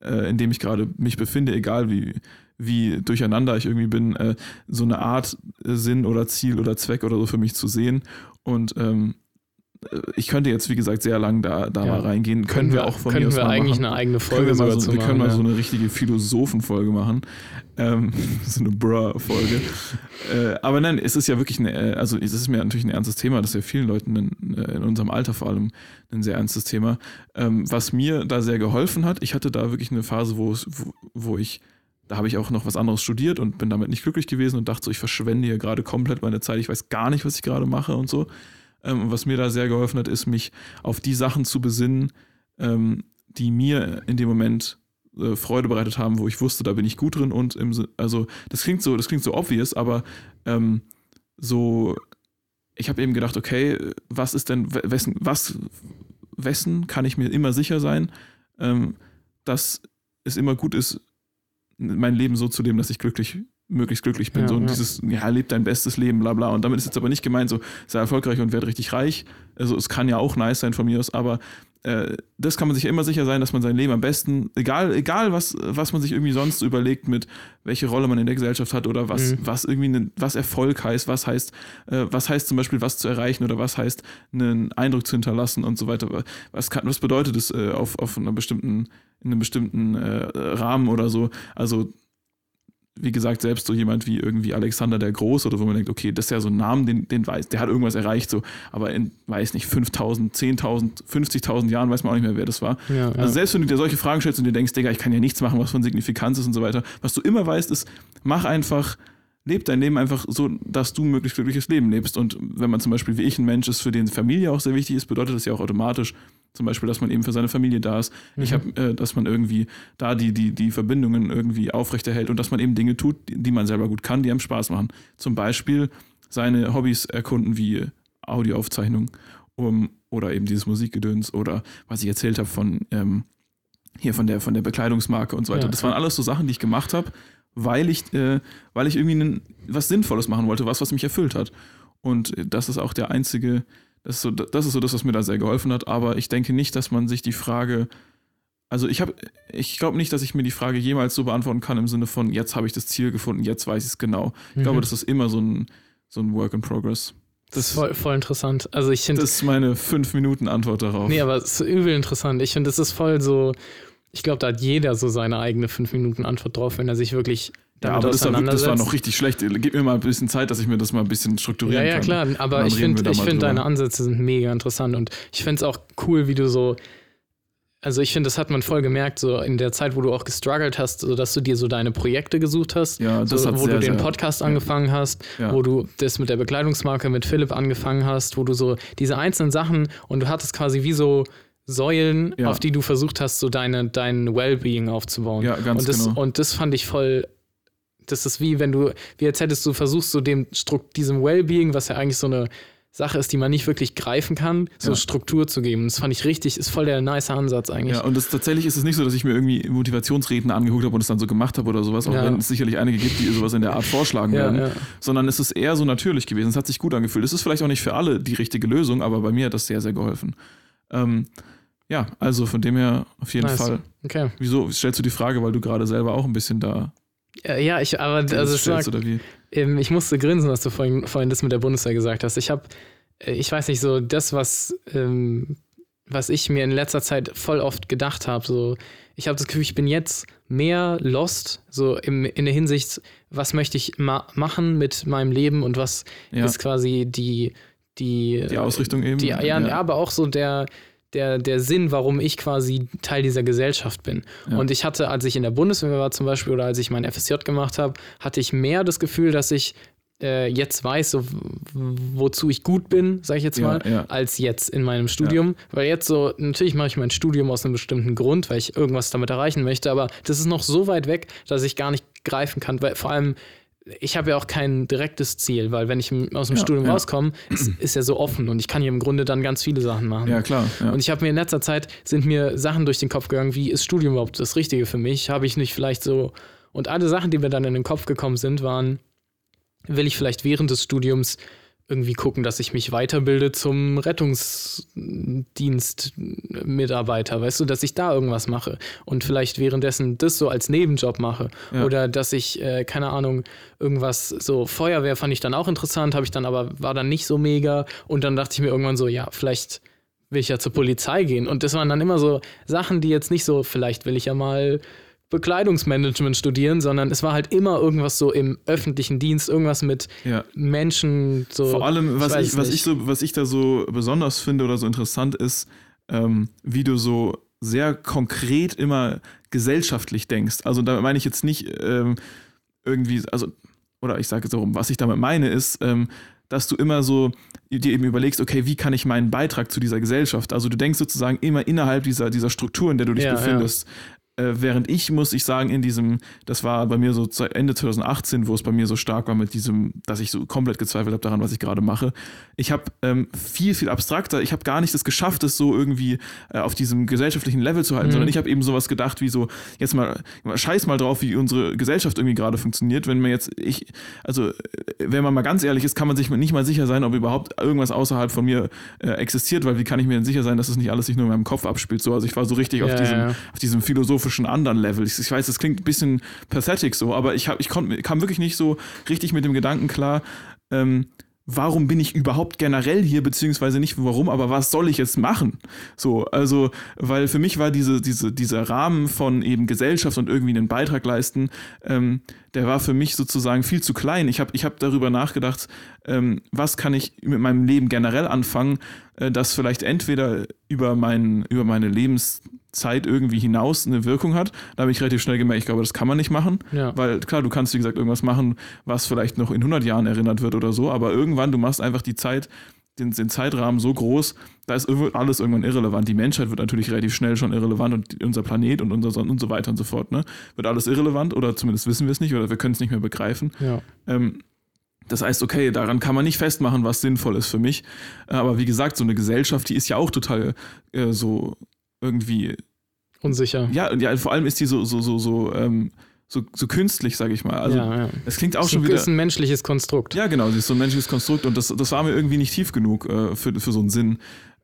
[SPEAKER 1] äh, in dem ich gerade mich befinde, egal wie, wie durcheinander ich irgendwie bin, äh, so eine Art Sinn oder Ziel oder Zweck oder so für mich zu sehen. Und ähm, äh, ich könnte jetzt, wie gesagt, sehr lang da, da
[SPEAKER 2] Ja.
[SPEAKER 1] mal reingehen. Können, wir auch von mir
[SPEAKER 2] können wir eigentlich
[SPEAKER 1] machen.
[SPEAKER 2] eine eigene
[SPEAKER 1] Können
[SPEAKER 2] Folge
[SPEAKER 1] wir, mal so, wir
[SPEAKER 2] machen.
[SPEAKER 1] können mal
[SPEAKER 2] ja.
[SPEAKER 1] so eine richtige Philosophenfolge machen. Ähm, so eine Bruh-Folge. äh, aber nein, es ist ja wirklich, eine, äh, also es ist mir natürlich ein ernstes Thema, das ist ja vielen Leuten in, äh, in unserem Alter vor allem ein sehr ernstes Thema. Ähm, was mir da sehr geholfen hat, ich hatte da wirklich eine Phase, wo, wo ich, da habe ich auch noch was anderes studiert und bin damit nicht glücklich gewesen und dachte so, ich verschwende hier gerade komplett meine Zeit, ich weiß gar nicht, was ich gerade mache und so. Ähm, was mir da sehr geholfen hat, ist, mich auf die Sachen zu besinnen, ähm, die mir in dem Moment äh, Freude bereitet haben, wo ich wusste, da bin ich gut drin und im, also das klingt so, das klingt so obvious, aber ähm, so, ich habe eben gedacht, okay, was ist denn, wessen, was, wessen kann ich mir immer sicher sein, ähm, dass es immer gut ist, mein Leben so zu leben, dass ich glücklich, möglichst glücklich bin.
[SPEAKER 2] Ja,
[SPEAKER 1] so und
[SPEAKER 2] ja.
[SPEAKER 1] dieses, ja, leb dein bestes Leben, bla bla. Und damit ist jetzt aber nicht gemeint, so sei erfolgreich und werd richtig reich. Also es kann ja auch nice sein von mir aus, aber äh, das kann man sich immer sicher sein, dass man sein Leben am besten, egal, egal was, was man sich irgendwie sonst so überlegt, mit welche Rolle man in der Gesellschaft hat oder was,
[SPEAKER 2] Mhm.
[SPEAKER 1] was irgendwie, ne, was Erfolg heißt, was heißt, äh, was heißt zum Beispiel was zu erreichen oder was heißt, einen Eindruck zu hinterlassen und so weiter. Was, kann, was bedeutet es äh, auf, auf einer bestimmten, in einem bestimmten äh, Rahmen oder so? Also wie gesagt, selbst so jemand wie irgendwie Alexander der Groß oder wo man denkt, okay, das ist ja so ein Name, den, den weiß, der hat irgendwas erreicht, so, aber in, weiß nicht, 5000, 10.000, 50.000 Jahren weiß man auch nicht mehr, wer das war.
[SPEAKER 2] Ja, ja.
[SPEAKER 1] Also selbst wenn du dir solche Fragen stellst und dir denkst, Digga, ich kann ja nichts machen, was von Signifikanz ist und so weiter, was du immer weißt, ist, mach einfach, leb dein Leben einfach so, dass du ein möglichst glückliches Leben lebst. Und wenn man zum Beispiel wie ich ein Mensch ist, für den Familie auch sehr wichtig ist, bedeutet das ja auch automatisch, zum Beispiel, dass man eben für seine Familie da ist. Ich
[SPEAKER 2] Mhm.
[SPEAKER 1] habe, äh, dass man irgendwie da die, die, die Verbindungen irgendwie aufrechterhält und dass man eben Dinge tut, die, die man selber gut kann, die einem Spaß machen. Zum Beispiel seine Hobbys erkunden wie Audioaufzeichnung um, oder eben dieses Musikgedöns oder was ich erzählt habe von ähm, hier von der, von der Bekleidungsmarke und so weiter.
[SPEAKER 2] Ja,
[SPEAKER 1] das waren alles so Sachen, die ich gemacht habe, weil ich, äh, weil ich irgendwie nen- was Sinnvolles machen wollte, was, was mich erfüllt hat. Und äh, das ist auch der einzige, das ist, so, das ist so das, was mir da sehr geholfen hat. Aber ich denke nicht, dass man sich die Frage, also ich habe, ich glaube nicht, dass ich mir die Frage jemals so beantworten kann im Sinne von, jetzt habe ich das Ziel gefunden, jetzt weiß ich es genau. Ich glaube,
[SPEAKER 2] Mhm.
[SPEAKER 1] das ist immer so ein, so ein Work in Progress.
[SPEAKER 2] das ist voll, voll interessant. Also ich finde,
[SPEAKER 1] Das ist meine fünf Minuten Antwort darauf.
[SPEAKER 2] nee, aber es ist übel interessant. Ich finde, das ist voll so, ich glaube, da hat jeder so seine eigene 5 Minuten Antwort drauf, wenn er sich wirklich
[SPEAKER 1] ja,
[SPEAKER 2] damit
[SPEAKER 1] aber das war, wirklich- das war
[SPEAKER 2] auseinandersetzt.
[SPEAKER 1] noch richtig schlecht. Gib mir mal ein bisschen Zeit, dass ich mir das mal ein bisschen
[SPEAKER 2] Ja,
[SPEAKER 1] strukturieren
[SPEAKER 2] ja,
[SPEAKER 1] kann.
[SPEAKER 2] klar, aber
[SPEAKER 1] Dann
[SPEAKER 2] ich finde find, deine Ansätze sind mega interessant und ich finde es auch cool, wie du so, also ich finde, das hat man voll gemerkt, so in der Zeit, wo du auch gestruggelt hast, so dass du dir so deine Projekte gesucht hast,
[SPEAKER 1] Ja, das
[SPEAKER 2] so, wo
[SPEAKER 1] sehr,
[SPEAKER 2] du den
[SPEAKER 1] sehr-
[SPEAKER 2] Podcast angefangen hast,
[SPEAKER 1] Ja.
[SPEAKER 2] wo du das mit der Bekleidungsmarke mit Philipp angefangen hast, wo du so diese einzelnen Sachen und du hattest quasi wie so Säulen,
[SPEAKER 1] Ja.
[SPEAKER 2] auf die du versucht hast, so deine, dein Wellbeing aufzubauen.
[SPEAKER 1] Ja, ganz
[SPEAKER 2] und das,
[SPEAKER 1] genau.
[SPEAKER 2] Und das fand ich voll. Das ist wie wenn du, wie als hättest du versuchst, so dem Strukt, diesem Wellbeing, was ja eigentlich so eine Sache ist, die man nicht wirklich greifen kann, so
[SPEAKER 1] Ja.
[SPEAKER 2] Struktur zu geben. Das fand ich richtig, ist voll der nice Ansatz eigentlich.
[SPEAKER 1] Ja, und das, tatsächlich ist es nicht so, dass ich mir irgendwie Motivationsreden angeguckt habe und es dann so gemacht habe oder sowas, auch
[SPEAKER 2] Ja.
[SPEAKER 1] wenn es sicherlich einige gibt, die sowas in der Art vorschlagen
[SPEAKER 2] Ja,
[SPEAKER 1] werden, sondern es ist eher so natürlich gewesen. Es hat sich gut angefühlt. Es ist vielleicht auch nicht für alle die richtige Lösung, aber bei mir hat das sehr, sehr geholfen. Ähm, ja, also von dem her auf jeden
[SPEAKER 2] Nice.
[SPEAKER 1] Fall.
[SPEAKER 2] Okay.
[SPEAKER 1] Wieso stellst du die Frage, weil du gerade selber auch ein bisschen da
[SPEAKER 2] Ja, ich, aber also
[SPEAKER 1] stellst wie?
[SPEAKER 2] Ähm, ich musste grinsen, dass du vorhin, vorhin das mit der Bundeswehr gesagt hast. Ich habe, ich weiß nicht, so das, was, ähm, was ich mir in letzter Zeit voll oft gedacht habe, so, ich habe das Gefühl, ich bin jetzt mehr lost, so im, in der Hinsicht, was möchte ich ma machen mit meinem Leben und was
[SPEAKER 1] Ja.
[SPEAKER 2] ist quasi die, die,
[SPEAKER 1] Die Ausrichtung eben.
[SPEAKER 2] die, ja, ja, aber auch so der, der, der Sinn, warum ich quasi Teil dieser Gesellschaft bin.
[SPEAKER 1] Ja.
[SPEAKER 2] Und ich hatte, als ich in der Bundeswehr war zum Beispiel oder als ich mein FSJ gemacht habe, hatte ich mehr das Gefühl, dass ich äh, jetzt weiß, so, wozu ich gut bin, sage ich jetzt
[SPEAKER 1] Ja,
[SPEAKER 2] mal,
[SPEAKER 1] ja.
[SPEAKER 2] als jetzt in meinem Studium. Weil jetzt so, natürlich mache ich mein Studium aus einem bestimmten Grund, weil ich irgendwas damit erreichen möchte, aber das ist noch so weit weg, dass ich gar nicht greifen kann, weil vor allem ich habe ja auch kein direktes Ziel, weil wenn ich aus dem
[SPEAKER 1] Ja,
[SPEAKER 2] Studium
[SPEAKER 1] ja.
[SPEAKER 2] rauskomme, ist, ist ja so offen und ich kann hier im Grunde dann ganz viele Sachen machen.
[SPEAKER 1] Ja, klar. Ja.
[SPEAKER 2] Und ich habe mir in letzter Zeit sind mir Sachen durch den Kopf gegangen, wie ist Studium überhaupt das Richtige für mich? Habe ich nicht vielleicht so. Und alle Sachen, die mir dann in den Kopf gekommen sind, waren, will ich vielleicht während des Studiums irgendwie gucken, dass ich mich weiterbilde zum Rettungsdienstmitarbeiter, weißt du, dass ich da irgendwas mache und vielleicht währenddessen das so als Nebenjob mache.
[SPEAKER 1] Ja.
[SPEAKER 2] Oder dass ich, äh, keine Ahnung, irgendwas, so Feuerwehr fand ich dann auch interessant, habe ich dann aber, war dann nicht so mega. Und dann dachte ich mir irgendwann so, ja, vielleicht will ich ja zur Polizei gehen. Und das waren dann immer so Sachen, die jetzt nicht so, vielleicht will ich ja mal Bekleidungsmanagement studieren, sondern es war halt immer irgendwas so im öffentlichen Dienst, irgendwas mit
[SPEAKER 1] ja.
[SPEAKER 2] Menschen, so.
[SPEAKER 1] Vor allem, was
[SPEAKER 2] weiß
[SPEAKER 1] ich, was ich so, was ich da so besonders finde oder so interessant ist, ähm, wie du so sehr konkret immer gesellschaftlich denkst. Also da meine ich jetzt nicht ähm, irgendwie, also, oder ich sage jetzt so rum, was ich damit meine, ist, ähm, dass du immer so dir eben überlegst, okay, wie kann ich meinen Beitrag zu dieser Gesellschaft, also du denkst sozusagen immer innerhalb dieser, dieser Struktur, in der du dich
[SPEAKER 2] ja.
[SPEAKER 1] befindest, äh, während ich, muss ich sagen, in diesem, das war bei mir so Ende 2018, wo es bei mir so stark war mit diesem, dass ich so komplett gezweifelt habe daran, was ich gerade mache. Ich habe ähm, viel, viel abstrakter, ich habe gar nicht es geschafft, es so irgendwie äh, auf diesem gesellschaftlichen Level zu halten, mhm. sondern ich habe eben sowas gedacht wie so, jetzt mal, scheiß mal drauf, wie unsere Gesellschaft irgendwie gerade funktioniert. Wenn man jetzt, ich, also, äh, wenn man mal ganz ehrlich ist, kann man sich nicht mal sicher sein, ob überhaupt irgendwas außerhalb von mir äh, existiert, weil wie kann ich mir denn sicher sein, dass es nicht alles sich nur in meinem Kopf abspielt? So, also ich war so richtig ja, auf diesem, ja. auf diesem philosophischen philosophischen anderen Level. Ich, ich weiß, das klingt ein bisschen pathetic so, aber ich, hab, ich konnt, kam wirklich nicht so richtig mit dem Gedanken klar, ähm, warum bin ich überhaupt generell hier, beziehungsweise nicht warum, aber was soll ich jetzt machen? So, also, weil für mich war diese, diese, dieser Rahmen von eben Gesellschaft und irgendwie einen Beitrag leisten, ähm, der war für mich sozusagen viel zu klein. Ich habe ich hab darüber nachgedacht, ähm, was kann ich mit meinem Leben generell anfangen, äh, das vielleicht entweder über, mein, über meine Lebens Zeit irgendwie hinaus eine Wirkung hat. Da habe ich relativ schnell gemerkt, ich glaube, das kann man nicht machen. Ja. Weil klar, du kannst, wie gesagt, irgendwas machen, was vielleicht noch in 100 Jahren erinnert wird oder so, aber irgendwann, du machst einfach die Zeit, den, den Zeitrahmen so groß, da ist alles irgendwann irrelevant. Die Menschheit wird natürlich relativ schnell schon irrelevant und unser Planet und unser Sonne und so weiter und so fort, ne? Wird alles irrelevant oder zumindest wissen wir es nicht oder wir können es nicht mehr begreifen. Ja. Ähm, das heißt, okay, daran kann man nicht festmachen, was sinnvoll ist für mich. Aber wie gesagt, so eine Gesellschaft, die ist ja auch total äh, so irgendwie
[SPEAKER 2] unsicher.
[SPEAKER 1] Ja, ja, vor allem ist die so, so, so, so, ähm, so, so künstlich, sage ich mal. Also ja, ja. es klingt auch schon wieder. Das
[SPEAKER 2] ist ein menschliches Konstrukt.
[SPEAKER 1] Ja, genau, sie ist so ein menschliches Konstrukt und das, das war mir irgendwie nicht tief genug äh, für, für so einen Sinn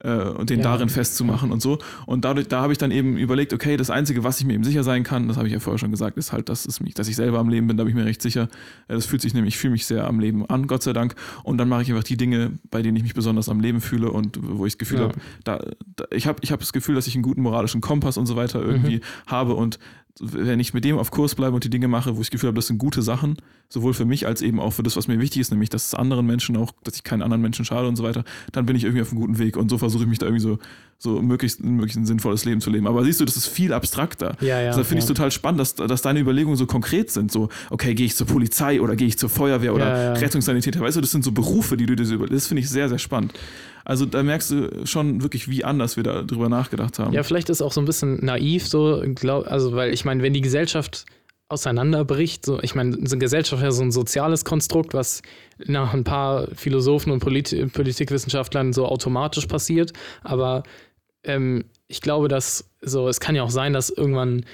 [SPEAKER 1] und den ja. darin festzumachen und so. Und dadurch, da habe ich dann eben überlegt, okay, das Einzige, was ich mir eben sicher sein kann, das habe ich ja vorher schon gesagt, ist halt, dass, es mich, dass ich selber am Leben bin, da bin ich mir recht sicher. Äh, das fühlt sich nämlich, ich fühle mich sehr am Leben an, Gott sei Dank. Und dann mache ich einfach die Dinge, bei denen ich mich besonders am Leben fühle und wo ich das Gefühl ja. habe, da, da, ich habe ich hab das Gefühl, dass ich einen guten moralischen Kompass und so weiter irgendwie mhm. habe und wenn ich mit dem auf Kurs bleibe und die Dinge mache, wo ich das Gefühl habe, das sind gute Sachen, sowohl für mich als eben auch für das, was mir wichtig ist, nämlich dass es anderen Menschen auch, dass ich keinen anderen Menschen schade und so weiter, dann bin ich irgendwie auf einem guten Weg. Und so versuche ich mich da irgendwie so, so möglichst, möglichst ein sinnvolles Leben zu leben. Aber siehst du, das ist viel abstrakter. Ja, ja, also da finde ja. ich total spannend, dass, dass deine Überlegungen so konkret sind. So, okay, gehe ich zur Polizei oder gehe ich zur Feuerwehr oder ja, ja. Rettungssanitäter. Weißt du, das sind so Berufe, die du dir so überlegst. Das finde ich sehr, sehr spannend. Also da merkst du schon wirklich, wie anders wir da drüber nachgedacht haben.
[SPEAKER 2] Ja, vielleicht ist auch so ein bisschen naiv so, glaub, also weil ich meine, wenn die Gesellschaft auseinanderbricht, so, ich meine, eine Gesellschaft ist ja so ein soziales Konstrukt, was nach ein paar Philosophen und Polit Politikwissenschaftlern so automatisch passiert, aber ähm, ich glaube, dass so, es kann ja auch sein, dass irgendwann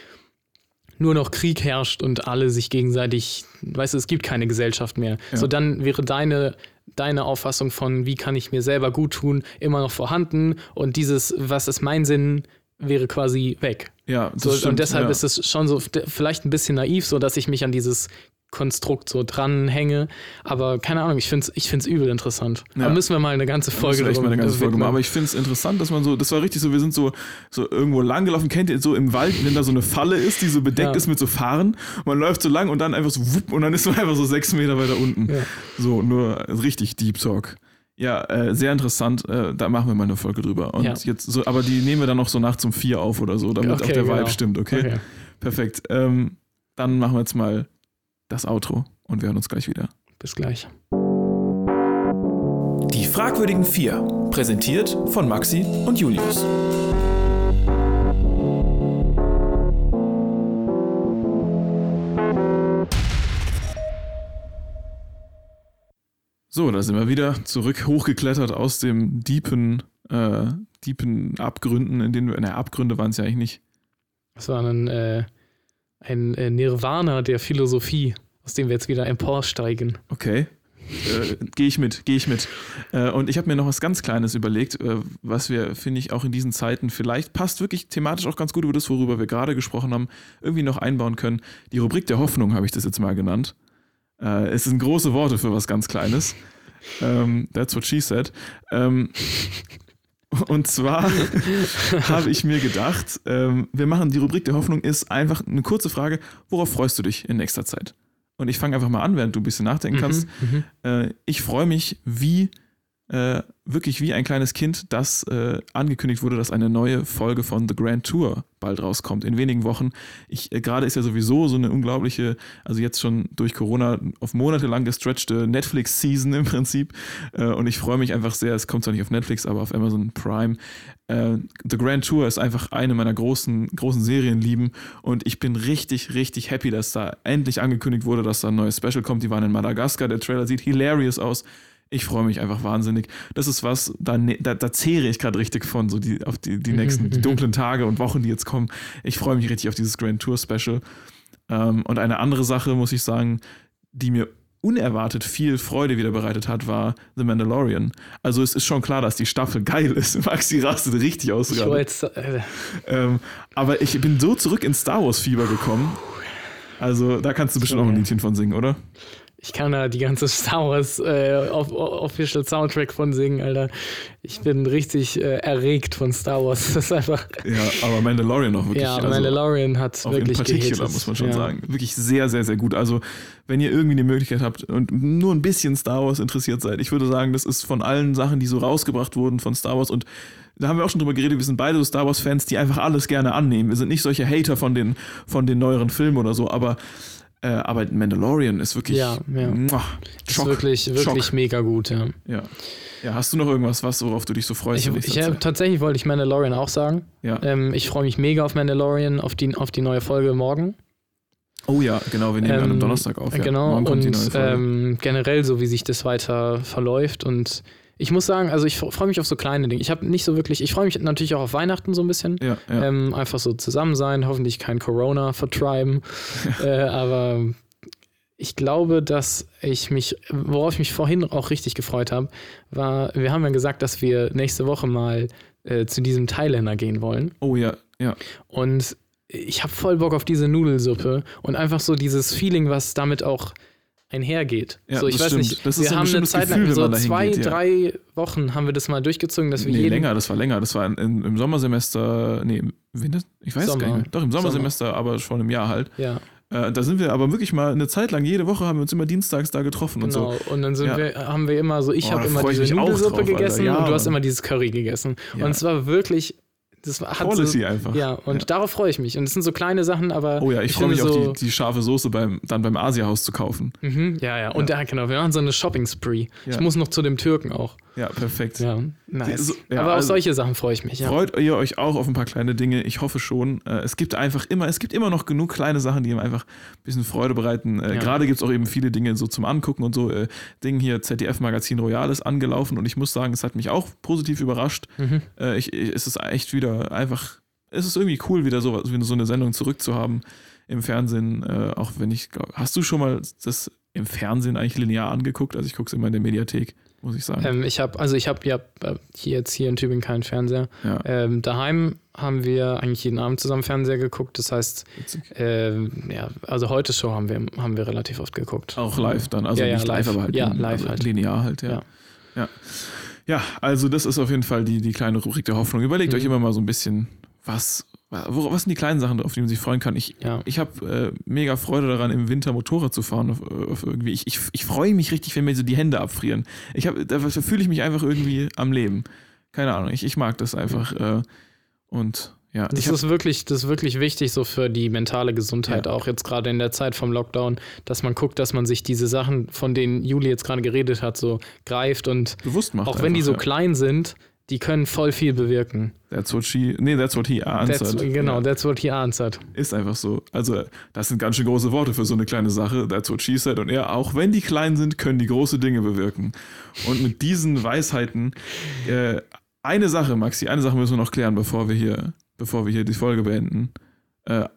[SPEAKER 2] nur noch Krieg herrscht und alle sich gegenseitig, weißt du, es gibt keine Gesellschaft mehr. Ja. So dann wäre deine deine Auffassung von, wie kann ich mir selber gut tun, immer noch vorhanden und dieses, was ist mein Sinn, wäre quasi weg.
[SPEAKER 1] Ja,
[SPEAKER 2] das so, stimmt, und deshalb ja. ist es schon so vielleicht ein bisschen naiv, so dass ich mich an dieses Konstrukt so dranhänge. Aber keine Ahnung, ich finde es ich find's übel interessant. Ja. Da müssen wir mal eine ganze Folge
[SPEAKER 1] machen. mal eine ganze Folge machen. Aber ich finde es interessant, dass man so, das war richtig so, wir sind so, so irgendwo langgelaufen, kennt ihr so im Wald, wenn da so eine Falle ist, die so bedeckt ja. ist mit so Fahren. Man läuft so lang und dann einfach so wupp und dann ist man einfach so sechs Meter weiter unten. Ja. So, nur richtig Deep Talk. Ja, äh, sehr interessant. Äh, da machen wir mal eine Folge drüber. Und ja. jetzt so, aber die nehmen wir dann noch so nachts um vier auf oder so, damit okay, auch der genau. Vibe stimmt, okay? okay. Perfekt. Ähm, dann machen wir jetzt mal das Outro und wir hören uns gleich wieder.
[SPEAKER 2] Bis gleich.
[SPEAKER 4] Die fragwürdigen vier, präsentiert von Maxi und Julius.
[SPEAKER 1] So, da sind wir wieder zurück hochgeklettert aus dem diepen, äh, diepen Abgründen, in denen wir, ne, Abgründe waren es ja eigentlich nicht.
[SPEAKER 2] Das war ein äh, ein äh, Nirvana der Philosophie, aus dem wir jetzt wieder emporsteigen.
[SPEAKER 1] Okay. Äh, gehe ich mit, gehe ich mit. Äh, und ich habe mir noch was ganz Kleines überlegt, äh, was wir, finde ich, auch in diesen Zeiten vielleicht passt wirklich thematisch auch ganz gut über das, worüber wir gerade gesprochen haben, irgendwie noch einbauen können. Die Rubrik der Hoffnung habe ich das jetzt mal genannt. Äh, es sind große Worte für was ganz Kleines. Ähm, that's what she said. Ähm, und zwar habe ich mir gedacht, ähm, wir machen die Rubrik der Hoffnung ist einfach eine kurze Frage, worauf freust du dich in nächster Zeit? Und ich fange einfach mal an, während du ein bisschen nachdenken mhm, kannst. Mhm, äh, ich freue mich wie äh, wirklich wie ein kleines Kind, dass äh, angekündigt wurde, dass eine neue Folge von The Grand Tour bald rauskommt, in wenigen Wochen. Ich, äh, gerade ist ja sowieso so eine unglaubliche, also jetzt schon durch Corona auf Monate lang gestretchte Netflix-Season im Prinzip. Äh, und ich freue mich einfach sehr, es kommt zwar nicht auf Netflix, aber auf Amazon Prime. Äh, The Grand Tour ist einfach eine meiner großen, großen Serienlieben und ich bin richtig, richtig happy, dass da endlich angekündigt wurde, dass da ein neues Special kommt. Die waren in Madagaskar, der Trailer sieht hilarious aus. Ich freue mich einfach wahnsinnig. Das ist was, da, ne, da, da zehre ich gerade richtig von, so die, auf die, die nächsten die dunklen Tage und Wochen, die jetzt kommen. Ich freue mich richtig auf dieses Grand Tour Special. Ähm, und eine andere Sache, muss ich sagen, die mir unerwartet viel Freude wieder bereitet hat, war The Mandalorian. Also es ist schon klar, dass die Staffel geil ist. Maxi rastet richtig aus
[SPEAKER 2] Ich wollte, äh,
[SPEAKER 1] Ähm, aber ich bin so zurück ins Star Wars Fieber gekommen. Also da kannst du bestimmt auch ein Liedchen von singen, oder?
[SPEAKER 2] Ich kann da die ganze Star Wars äh, off Official Soundtrack von singen, Alter. Ich bin richtig äh, erregt von Star Wars. Das ist einfach.
[SPEAKER 1] Ja, aber Mandalorian auch wirklich.
[SPEAKER 2] ja,
[SPEAKER 1] also,
[SPEAKER 2] Mandalorian hat
[SPEAKER 1] auch
[SPEAKER 2] wirklich
[SPEAKER 1] in particular, muss man schon
[SPEAKER 2] ja.
[SPEAKER 1] sagen. Wirklich sehr, sehr, sehr gut. Also, wenn ihr irgendwie die Möglichkeit habt und nur ein bisschen Star Wars interessiert seid, ich würde sagen, das ist von allen Sachen, die so rausgebracht wurden von Star Wars und da haben wir auch schon drüber geredet, wir sind beide so Star Wars-Fans, die einfach alles gerne annehmen. Wir sind nicht solche Hater von den, von den neueren Filmen oder so, aber, äh, aber Mandalorian ist wirklich.
[SPEAKER 2] Ja, ja.
[SPEAKER 1] Muah,
[SPEAKER 2] Ist
[SPEAKER 1] Schock,
[SPEAKER 2] wirklich, wirklich
[SPEAKER 1] Schock.
[SPEAKER 2] mega gut, ja.
[SPEAKER 1] Ja. ja, hast du noch irgendwas, was, worauf du dich so freust?
[SPEAKER 2] Ich, ich,
[SPEAKER 1] Zeit?
[SPEAKER 2] tatsächlich wollte ich Mandalorian auch sagen.
[SPEAKER 1] ja.
[SPEAKER 2] Ähm, ich freue mich mega auf Mandalorian, auf die, auf die neue Folge morgen.
[SPEAKER 1] Oh ja, genau, wir nehmen an einem
[SPEAKER 2] Ähm,
[SPEAKER 1] Donnerstag auf. Ja.
[SPEAKER 2] Genau,
[SPEAKER 1] Morgen kommt die
[SPEAKER 2] und
[SPEAKER 1] neue Folge.
[SPEAKER 2] ähm, generell so, wie sich das weiter verläuft. Und ich muss sagen, also ich freue mich auf so kleine Dinge. Ich habe nicht so wirklich, ich freue mich natürlich auch auf Weihnachten so ein bisschen.
[SPEAKER 1] ja, ja.
[SPEAKER 2] Ähm, einfach so zusammen sein, hoffentlich kein Corona vertreiben. äh, aber ich glaube, dass ich mich, worauf ich mich vorhin auch richtig gefreut habe, war, wir haben ja gesagt, dass wir nächste Woche mal äh, zu diesem Thailänder gehen wollen.
[SPEAKER 1] oh ja, ja.
[SPEAKER 2] Und ich habe voll Bock auf diese Nudelsuppe und einfach so dieses Feeling, was damit auch einhergeht.
[SPEAKER 1] Ja,
[SPEAKER 2] so, ich
[SPEAKER 1] das
[SPEAKER 2] weiß
[SPEAKER 1] stimmt.
[SPEAKER 2] nicht,
[SPEAKER 1] Das ist
[SPEAKER 2] wir haben eine Zeit lang,
[SPEAKER 1] Gefühl,
[SPEAKER 2] so zwei,
[SPEAKER 1] geht, ja.
[SPEAKER 2] drei Wochen haben wir das mal durchgezogen, dass wir
[SPEAKER 1] Nee,
[SPEAKER 2] jeden
[SPEAKER 1] länger, das war länger. Das war in, im Sommersemester, nee, Winter? Ich weiß es gar
[SPEAKER 2] Sommer.
[SPEAKER 1] nicht. Doch, im Sommersemester, aber schon im Jahr halt.
[SPEAKER 2] Ja,
[SPEAKER 1] Äh, da sind wir aber wirklich mal eine Zeit lang, jede Woche haben wir uns immer dienstags da getroffen und
[SPEAKER 2] genau.
[SPEAKER 1] so.
[SPEAKER 2] Und dann
[SPEAKER 1] Ja.
[SPEAKER 2] wir, haben wir immer so, ich
[SPEAKER 1] Oh,
[SPEAKER 2] habe immer diese Nudelsuppe
[SPEAKER 1] drauf,
[SPEAKER 2] gegessen
[SPEAKER 1] Ja,
[SPEAKER 2] und du hast immer dieses Curry gegessen. Und es war wirklich, das hat
[SPEAKER 1] Quality
[SPEAKER 2] so,
[SPEAKER 1] einfach.
[SPEAKER 2] Ja, und darauf freue ich mich. Und es sind so kleine Sachen, aber
[SPEAKER 1] Oh ja, ich, freue mich
[SPEAKER 2] so,
[SPEAKER 1] die, die scharfe Soße beim, dann beim Asiahaus zu kaufen.
[SPEAKER 2] Mhm, ja, ja. Und ja. genau, wir machen so eine Shopping-Spree. Ich
[SPEAKER 1] Ja.
[SPEAKER 2] muss noch zu dem Türken auch.
[SPEAKER 1] Ja, perfekt.
[SPEAKER 2] Ja, nice.
[SPEAKER 1] So- ja,
[SPEAKER 2] aber auf
[SPEAKER 1] also-
[SPEAKER 2] solche Sachen freue ich mich, ja.
[SPEAKER 1] Freut ihr euch auch auf ein paar kleine Dinge? Ich hoffe schon. Äh, Es gibt einfach immer, es gibt immer noch genug kleine Sachen, die ihm einfach ein bisschen Freude bereiten. Äh,
[SPEAKER 2] Ja.
[SPEAKER 1] Gerade gibt es auch eben viele Dinge so zum Angucken und so. Äh, Ding hier, ZDF-Magazin Royal ist angelaufen und ich muss sagen, es hat mich auch positiv überrascht.
[SPEAKER 2] Mhm.
[SPEAKER 1] Ich, ich, es ist echt wieder einfach, es ist irgendwie cool, wieder so, so eine Sendung zurückzuhaben im Fernsehen. Auch wenn ich, glaub, hast du schon mal das im Fernsehen eigentlich linear angeguckt? Also ich gucke es immer in der Mediathek, muss ich sagen.
[SPEAKER 2] Ähm, ich habe, also ich habe ja äh, hier jetzt hier in Tübingen keinen Fernseher.
[SPEAKER 1] ja,
[SPEAKER 2] Ähm, daheim haben wir eigentlich jeden Abend zusammen Fernseher geguckt. Das heißt, ähm, ja, also heute Show haben wir, haben wir relativ oft geguckt.
[SPEAKER 1] Auch live dann, also
[SPEAKER 2] Ja,
[SPEAKER 1] nicht live,
[SPEAKER 2] live.
[SPEAKER 1] aber halt,
[SPEAKER 2] Ja, live
[SPEAKER 1] also
[SPEAKER 2] halt.
[SPEAKER 1] linear halt, ja.
[SPEAKER 2] Ja.
[SPEAKER 1] ja. Also das ist auf jeden Fall die, die kleine Rubrik der Hoffnung. Überlegt
[SPEAKER 2] Mhm.
[SPEAKER 1] euch immer mal so ein bisschen, was, was sind die kleinen Sachen, auf die man sich freuen kann. Ich,
[SPEAKER 2] Ja.
[SPEAKER 1] ich habe äh, mega Freude daran, im Winter Motorrad zu fahren. Auf, auf irgendwie. Ich, ich, ich freue mich richtig, wenn mir so die Hände abfrieren. Ich hab, da fühle ich mich einfach irgendwie am Leben. Keine Ahnung, ich, ich mag das einfach. Äh, und ja,
[SPEAKER 2] Das ist wirklich, das ist wirklich wichtig so für die mentale Gesundheit,
[SPEAKER 1] Ja.
[SPEAKER 2] auch jetzt gerade in der Zeit vom Lockdown, dass man guckt, dass man sich diese Sachen, von denen Juli jetzt gerade geredet hat, so greift und
[SPEAKER 1] bewusst macht.
[SPEAKER 2] auch wenn die so
[SPEAKER 1] ja.
[SPEAKER 2] klein sind, die können voll viel bewirken.
[SPEAKER 1] That's what she, nee, that's what he answered.
[SPEAKER 2] That's, genau,
[SPEAKER 1] Ja.
[SPEAKER 2] that's what he answered.
[SPEAKER 1] Ist einfach so. Also, das sind ganz schön große Worte für so eine kleine Sache. That's what she said. Und ja, auch wenn die klein sind, können die große Dinge bewirken. Und mit diesen Weisheiten, äh, eine Sache, Maxi, eine Sache müssen wir noch klären, bevor wir hier, bevor wir hier die Folge beenden. Äh,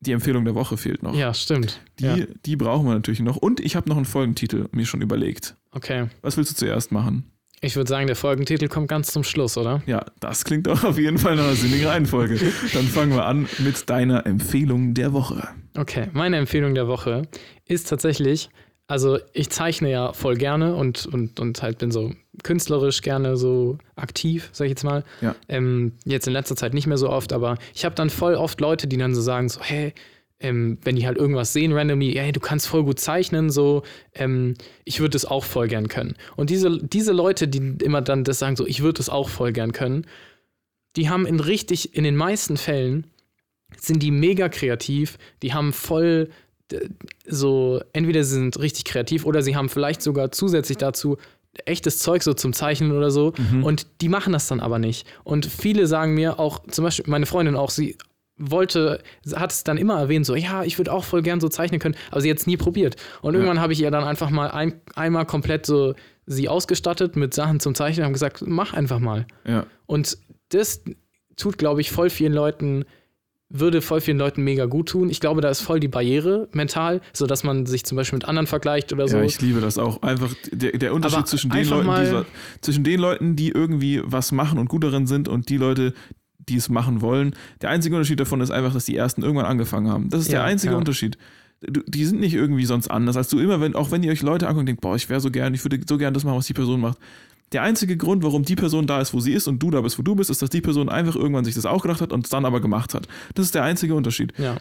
[SPEAKER 1] die Empfehlung der Woche fehlt noch.
[SPEAKER 2] Ja, stimmt.
[SPEAKER 1] Die,
[SPEAKER 2] ja.
[SPEAKER 1] die brauchen wir natürlich noch. Und ich habe noch einen Folgentitel mir schon überlegt.
[SPEAKER 2] Okay.
[SPEAKER 1] Was willst du zuerst machen?
[SPEAKER 2] Ich würde sagen, der Folgentitel kommt ganz zum Schluss, oder?
[SPEAKER 1] Ja, das klingt auch auf jeden Fall nach einer sinnigen Reihenfolge. Dann fangen wir an mit deiner Empfehlung der Woche.
[SPEAKER 2] Okay, meine Empfehlung der Woche ist tatsächlich, also ich zeichne ja voll gerne und, und, und halt bin so künstlerisch gerne so aktiv, sag ich jetzt mal.
[SPEAKER 1] Ja.
[SPEAKER 2] Ähm, jetzt in letzter Zeit nicht mehr so oft, aber ich habe dann voll oft Leute, die dann so sagen, so, hey, ähm, wenn die halt irgendwas sehen, randomly, hey, du kannst voll gut zeichnen, so, ähm, ich würde das auch voll gern können. Und diese, diese Leute, die immer dann das sagen, so, ich würde das auch voll gern können, die haben in richtig, in den meisten Fällen sind die mega kreativ, die haben voll so, entweder sie sind richtig kreativ oder sie haben vielleicht sogar zusätzlich dazu echtes Zeug so zum Zeichnen oder so und die machen das dann aber nicht. Und viele sagen mir auch, zum Beispiel meine Freundin auch, sie wollte, hat es dann immer erwähnt, so, ja, ich würde auch voll gern so zeichnen können, aber sie hat es nie probiert. Und irgendwann habe ich ihr dann einfach mal ein, einmal komplett so sie ausgestattet mit Sachen zum Zeichnen und habe gesagt, mach einfach mal.
[SPEAKER 1] Ja.
[SPEAKER 2] Und das tut, glaube ich, voll vielen Leuten, würde voll vielen Leuten mega gut tun. Ich glaube, da ist voll die Barriere mental, so dass man sich zum Beispiel mit anderen vergleicht oder so.
[SPEAKER 1] Ja, ich liebe das auch. Einfach der, der Unterschied
[SPEAKER 2] Aber
[SPEAKER 1] zwischen den, Leuten, die, zwischen den Leuten, die irgendwie was machen und gut darin sind und die Leute, die es machen wollen. Der einzige Unterschied davon ist einfach, dass die ersten irgendwann angefangen haben. Das ist der
[SPEAKER 2] Ja,
[SPEAKER 1] einzige
[SPEAKER 2] ja.
[SPEAKER 1] Unterschied. Du, die sind nicht irgendwie sonst anders als du immer, wenn, auch wenn ihr euch Leute anguckt und denkt, boah, ich wäre so gern, ich würde so gern das machen, was die Person macht. Der einzige Grund, warum die Person da ist, wo sie ist und du da bist, wo du bist, ist, dass die Person einfach irgendwann sich das auch gedacht hat und es dann aber gemacht hat. Das ist der einzige Unterschied.
[SPEAKER 2] Ja.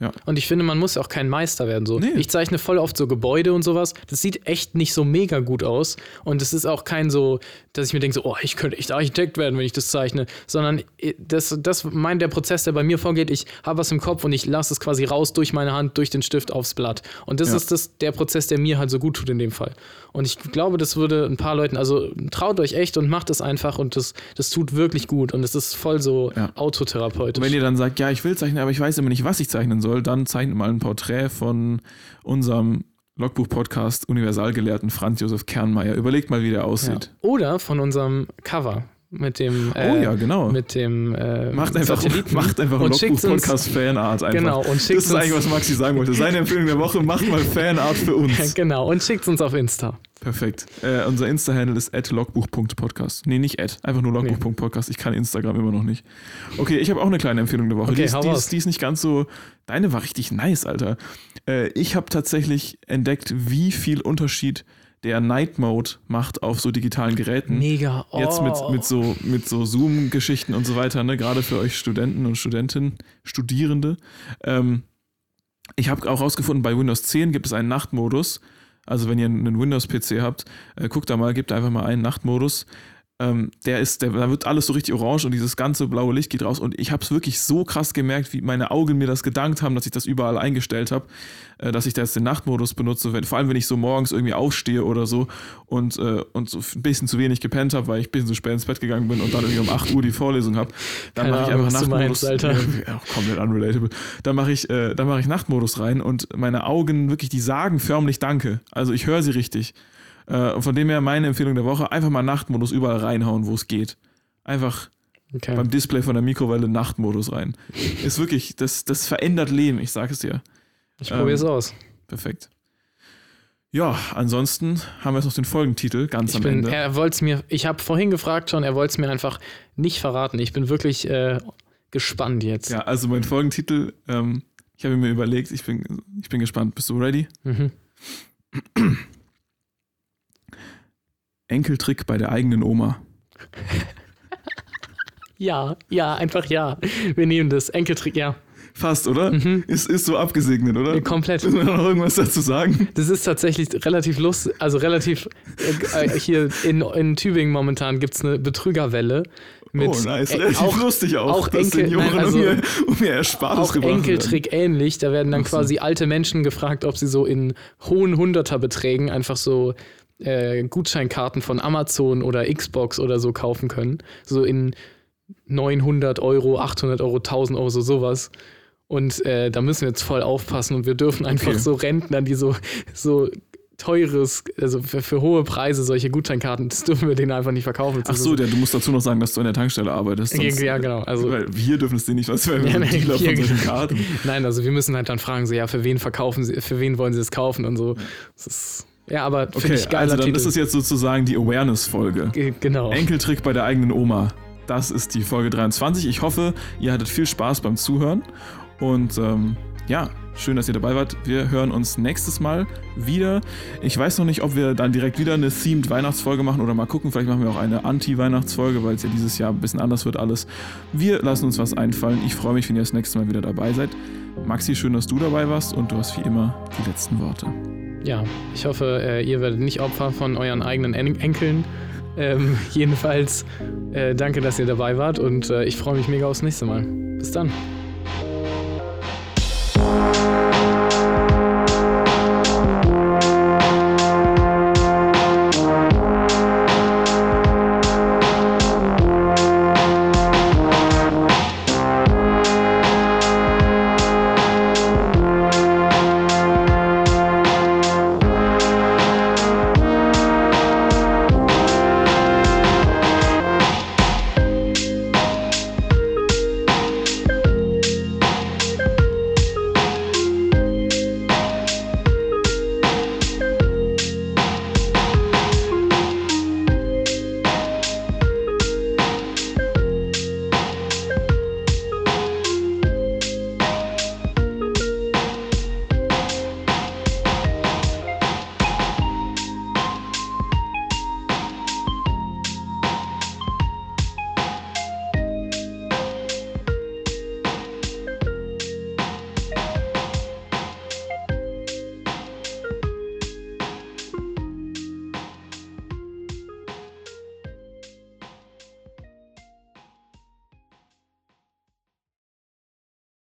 [SPEAKER 1] Ja.
[SPEAKER 2] Und ich finde, man muss auch kein Meister werden. So.
[SPEAKER 1] Nee.
[SPEAKER 2] Ich zeichne voll oft so Gebäude und sowas. Das sieht echt nicht so mega gut aus. Und es ist auch kein so, dass ich mir denke, so, oh, ich könnte echt Architekt werden, wenn ich das zeichne. Sondern äh, das, das meint der Prozess, der bei mir vorgeht, ich habe was im Kopf und ich lasse es quasi raus durch meine Hand, durch den Stift aufs Blatt. Und das
[SPEAKER 1] Ja.
[SPEAKER 2] ist das, der Prozess, der mir halt so gut tut in dem Fall. Und ich glaube, das würde ein paar Leuten, also traut euch echt und macht es einfach und das, das tut wirklich gut. Und es ist voll so
[SPEAKER 1] Ja.
[SPEAKER 2] autotherapeutisch.
[SPEAKER 1] Und wenn ihr dann sagt, ja, ich will zeichnen, aber ich weiß immer nicht, was ich zeichnen soll, dann zeichnet mal ein Porträt von unserem Logbuch-Podcast Universalgelehrten Franz Josef Kernmeier. Überlegt mal, wie der
[SPEAKER 2] Ja.
[SPEAKER 1] aussieht.
[SPEAKER 2] Oder von unserem Cover mit dem
[SPEAKER 1] Oh
[SPEAKER 2] äh,
[SPEAKER 1] ja, genau.
[SPEAKER 2] mit dem äh,
[SPEAKER 1] Macht einfach,
[SPEAKER 2] Satelliten
[SPEAKER 1] macht einfach ein
[SPEAKER 2] und schickt uns
[SPEAKER 1] Logbuch-Podcast-Fanart einfach.
[SPEAKER 2] Genau, und schickt
[SPEAKER 1] das ist eigentlich, was Maxi sagen wollte. Seine Empfehlung der Woche, macht mal Fanart für uns.
[SPEAKER 2] genau und schickt uns auf Insta.
[SPEAKER 1] Perfekt. Äh, unser Insta-Handle ist logbuch.podcast. Nee, nicht at, einfach nur logbuch.podcast. Ich kann Instagram immer noch nicht. Okay, ich habe auch eine kleine Empfehlung der Woche.
[SPEAKER 2] Okay,
[SPEAKER 1] die, ist, die, ist, die ist nicht ganz so. Deine war richtig nice, Alter. Äh, ich habe tatsächlich entdeckt, wie viel Unterschied der Night Mode macht auf so digitalen Geräten.
[SPEAKER 2] Mega. Oh.
[SPEAKER 1] Jetzt mit, mit so, mit so Zoom-Geschichten und so weiter, ne? gerade für euch Studenten und Studentinnen, Studierende. Ähm, ich habe auch rausgefunden, bei Windows 10 gibt es einen Nachtmodus. Also wenn ihr einen Windows-PC habt, äh, guckt da mal, gebt einfach mal einen Nachtmodus. Ähm, der ist, der, da wird alles so richtig orange und dieses ganze blaue Licht geht raus. Und ich habe es wirklich so krass gemerkt, wie meine Augen mir das gedankt haben, dass ich das überall eingestellt habe, äh, dass ich da jetzt den Nachtmodus benutze. Wenn, vor allem, wenn ich so morgens irgendwie aufstehe oder so und, äh, und so ein bisschen zu wenig gepennt habe, weil ich ein bisschen zu spät ins Bett gegangen bin und dann irgendwie um 8 Uhr die Vorlesung habe, dann mache ich einfach Nachtmodus.
[SPEAKER 2] meinst, Alter.
[SPEAKER 1] Ja, komplett unrelatable. Dann mache ich, äh, dann mache ich Nachtmodus rein und meine Augen wirklich, die sagen förmlich Danke. Also ich höre sie richtig. Äh, von dem her meine Empfehlung der Woche, einfach mal Nachtmodus überall reinhauen, wo es geht. Einfach
[SPEAKER 2] Okay.
[SPEAKER 1] beim Display von der Mikrowelle Nachtmodus rein. Ist wirklich, das, das verändert Leben, ich sage es dir.
[SPEAKER 2] Ich probiere es
[SPEAKER 1] ähm,
[SPEAKER 2] aus.
[SPEAKER 1] Perfekt. Ja, ansonsten haben wir jetzt noch den Folgentitel ganz
[SPEAKER 2] Ich
[SPEAKER 1] am
[SPEAKER 2] bin,
[SPEAKER 1] Ende.
[SPEAKER 2] er wollte es mir, ich habe vorhin gefragt schon, er wollte es mir einfach nicht verraten. Ich bin wirklich äh, gespannt jetzt.
[SPEAKER 1] Ja, also mein Folgentitel, ähm, ich habe mir überlegt, ich bin, ich bin gespannt. Bist du ready?
[SPEAKER 2] Mhm.
[SPEAKER 1] Enkeltrick bei der eigenen Oma.
[SPEAKER 2] Ja, ja, einfach ja. Wir nehmen das. Enkeltrick, ja.
[SPEAKER 1] Fast, oder?
[SPEAKER 2] Mhm.
[SPEAKER 1] Ist, ist so abgesegnet, oder?
[SPEAKER 2] Komplett.
[SPEAKER 1] Müssen wir noch irgendwas dazu sagen?
[SPEAKER 2] Das ist tatsächlich relativ lustig, also relativ äh, äh, hier in, in Tübingen momentan gibt es eine Betrügerwelle. Mit,
[SPEAKER 1] oh, nice.
[SPEAKER 2] äh,
[SPEAKER 1] Relativ
[SPEAKER 2] auch,
[SPEAKER 1] lustig auch,
[SPEAKER 2] auch Enkel- nein, also-
[SPEAKER 1] um, ihr, um ihr Erspartes
[SPEAKER 2] auch
[SPEAKER 1] gebracht werden.
[SPEAKER 2] Enkeltrick ähnlich. Da werden dann quasi alte Menschen gefragt, ob sie so in hohen Hunderterbeträgen einfach so äh, Gutscheinkarten von Amazon oder Xbox oder so kaufen können. So in 900 Euro, 800 Euro, 1000 Euro, so sowas. Und äh, da müssen wir jetzt voll aufpassen und wir dürfen einfach
[SPEAKER 1] Okay.
[SPEAKER 2] so Rentnern, die so, so teures, also für, für hohe Preise solche Gutscheinkarten, das dürfen wir denen einfach nicht verkaufen.
[SPEAKER 1] Ach so, der, du musst dazu noch sagen, dass du an der Tankstelle arbeitest. sonst-
[SPEAKER 2] ja, genau. Also,
[SPEAKER 1] Weil wir dürfen es dir nicht, was wir
[SPEAKER 2] Ja,
[SPEAKER 1] ja,
[SPEAKER 2] nein,
[SPEAKER 1] Dealer
[SPEAKER 2] hier-
[SPEAKER 1] von solchen Karten.
[SPEAKER 2] Nein, also wir müssen halt dann fragen, so ja, für wen verkaufen sie, für wen wollen sie es kaufen und so. Das ist, ja, aber finde
[SPEAKER 1] Okay,
[SPEAKER 2] ich geiler
[SPEAKER 1] also dann
[SPEAKER 2] Titel.
[SPEAKER 1] ist es jetzt sozusagen die Awareness-Folge.
[SPEAKER 2] Ge- genau.
[SPEAKER 1] Enkeltrick bei der eigenen Oma. Das ist die Folge 23. Ich hoffe, ihr hattet viel Spaß beim Zuhören. Und ähm, ja, schön, dass ihr dabei wart. Wir hören uns nächstes Mal wieder. Ich weiß noch nicht, ob wir dann direkt wieder eine Themed Weihnachtsfolge machen oder mal gucken. Vielleicht machen wir auch eine Anti-Weihnachtsfolge, weil es ja dieses Jahr ein bisschen anders wird alles. Wir lassen uns was einfallen. Ich freue mich, wenn ihr das nächste Mal wieder dabei seid. Maxi, schön, dass du dabei warst und du hast wie immer die letzten Worte
[SPEAKER 2] ja, ich hoffe, äh, ihr werdet nicht Opfer von euren eigenen en Enkeln. Ähm, jedenfalls, äh, danke, dass ihr dabei wart und äh, ich freue mich mega aufs nächste Mal. Bis dann.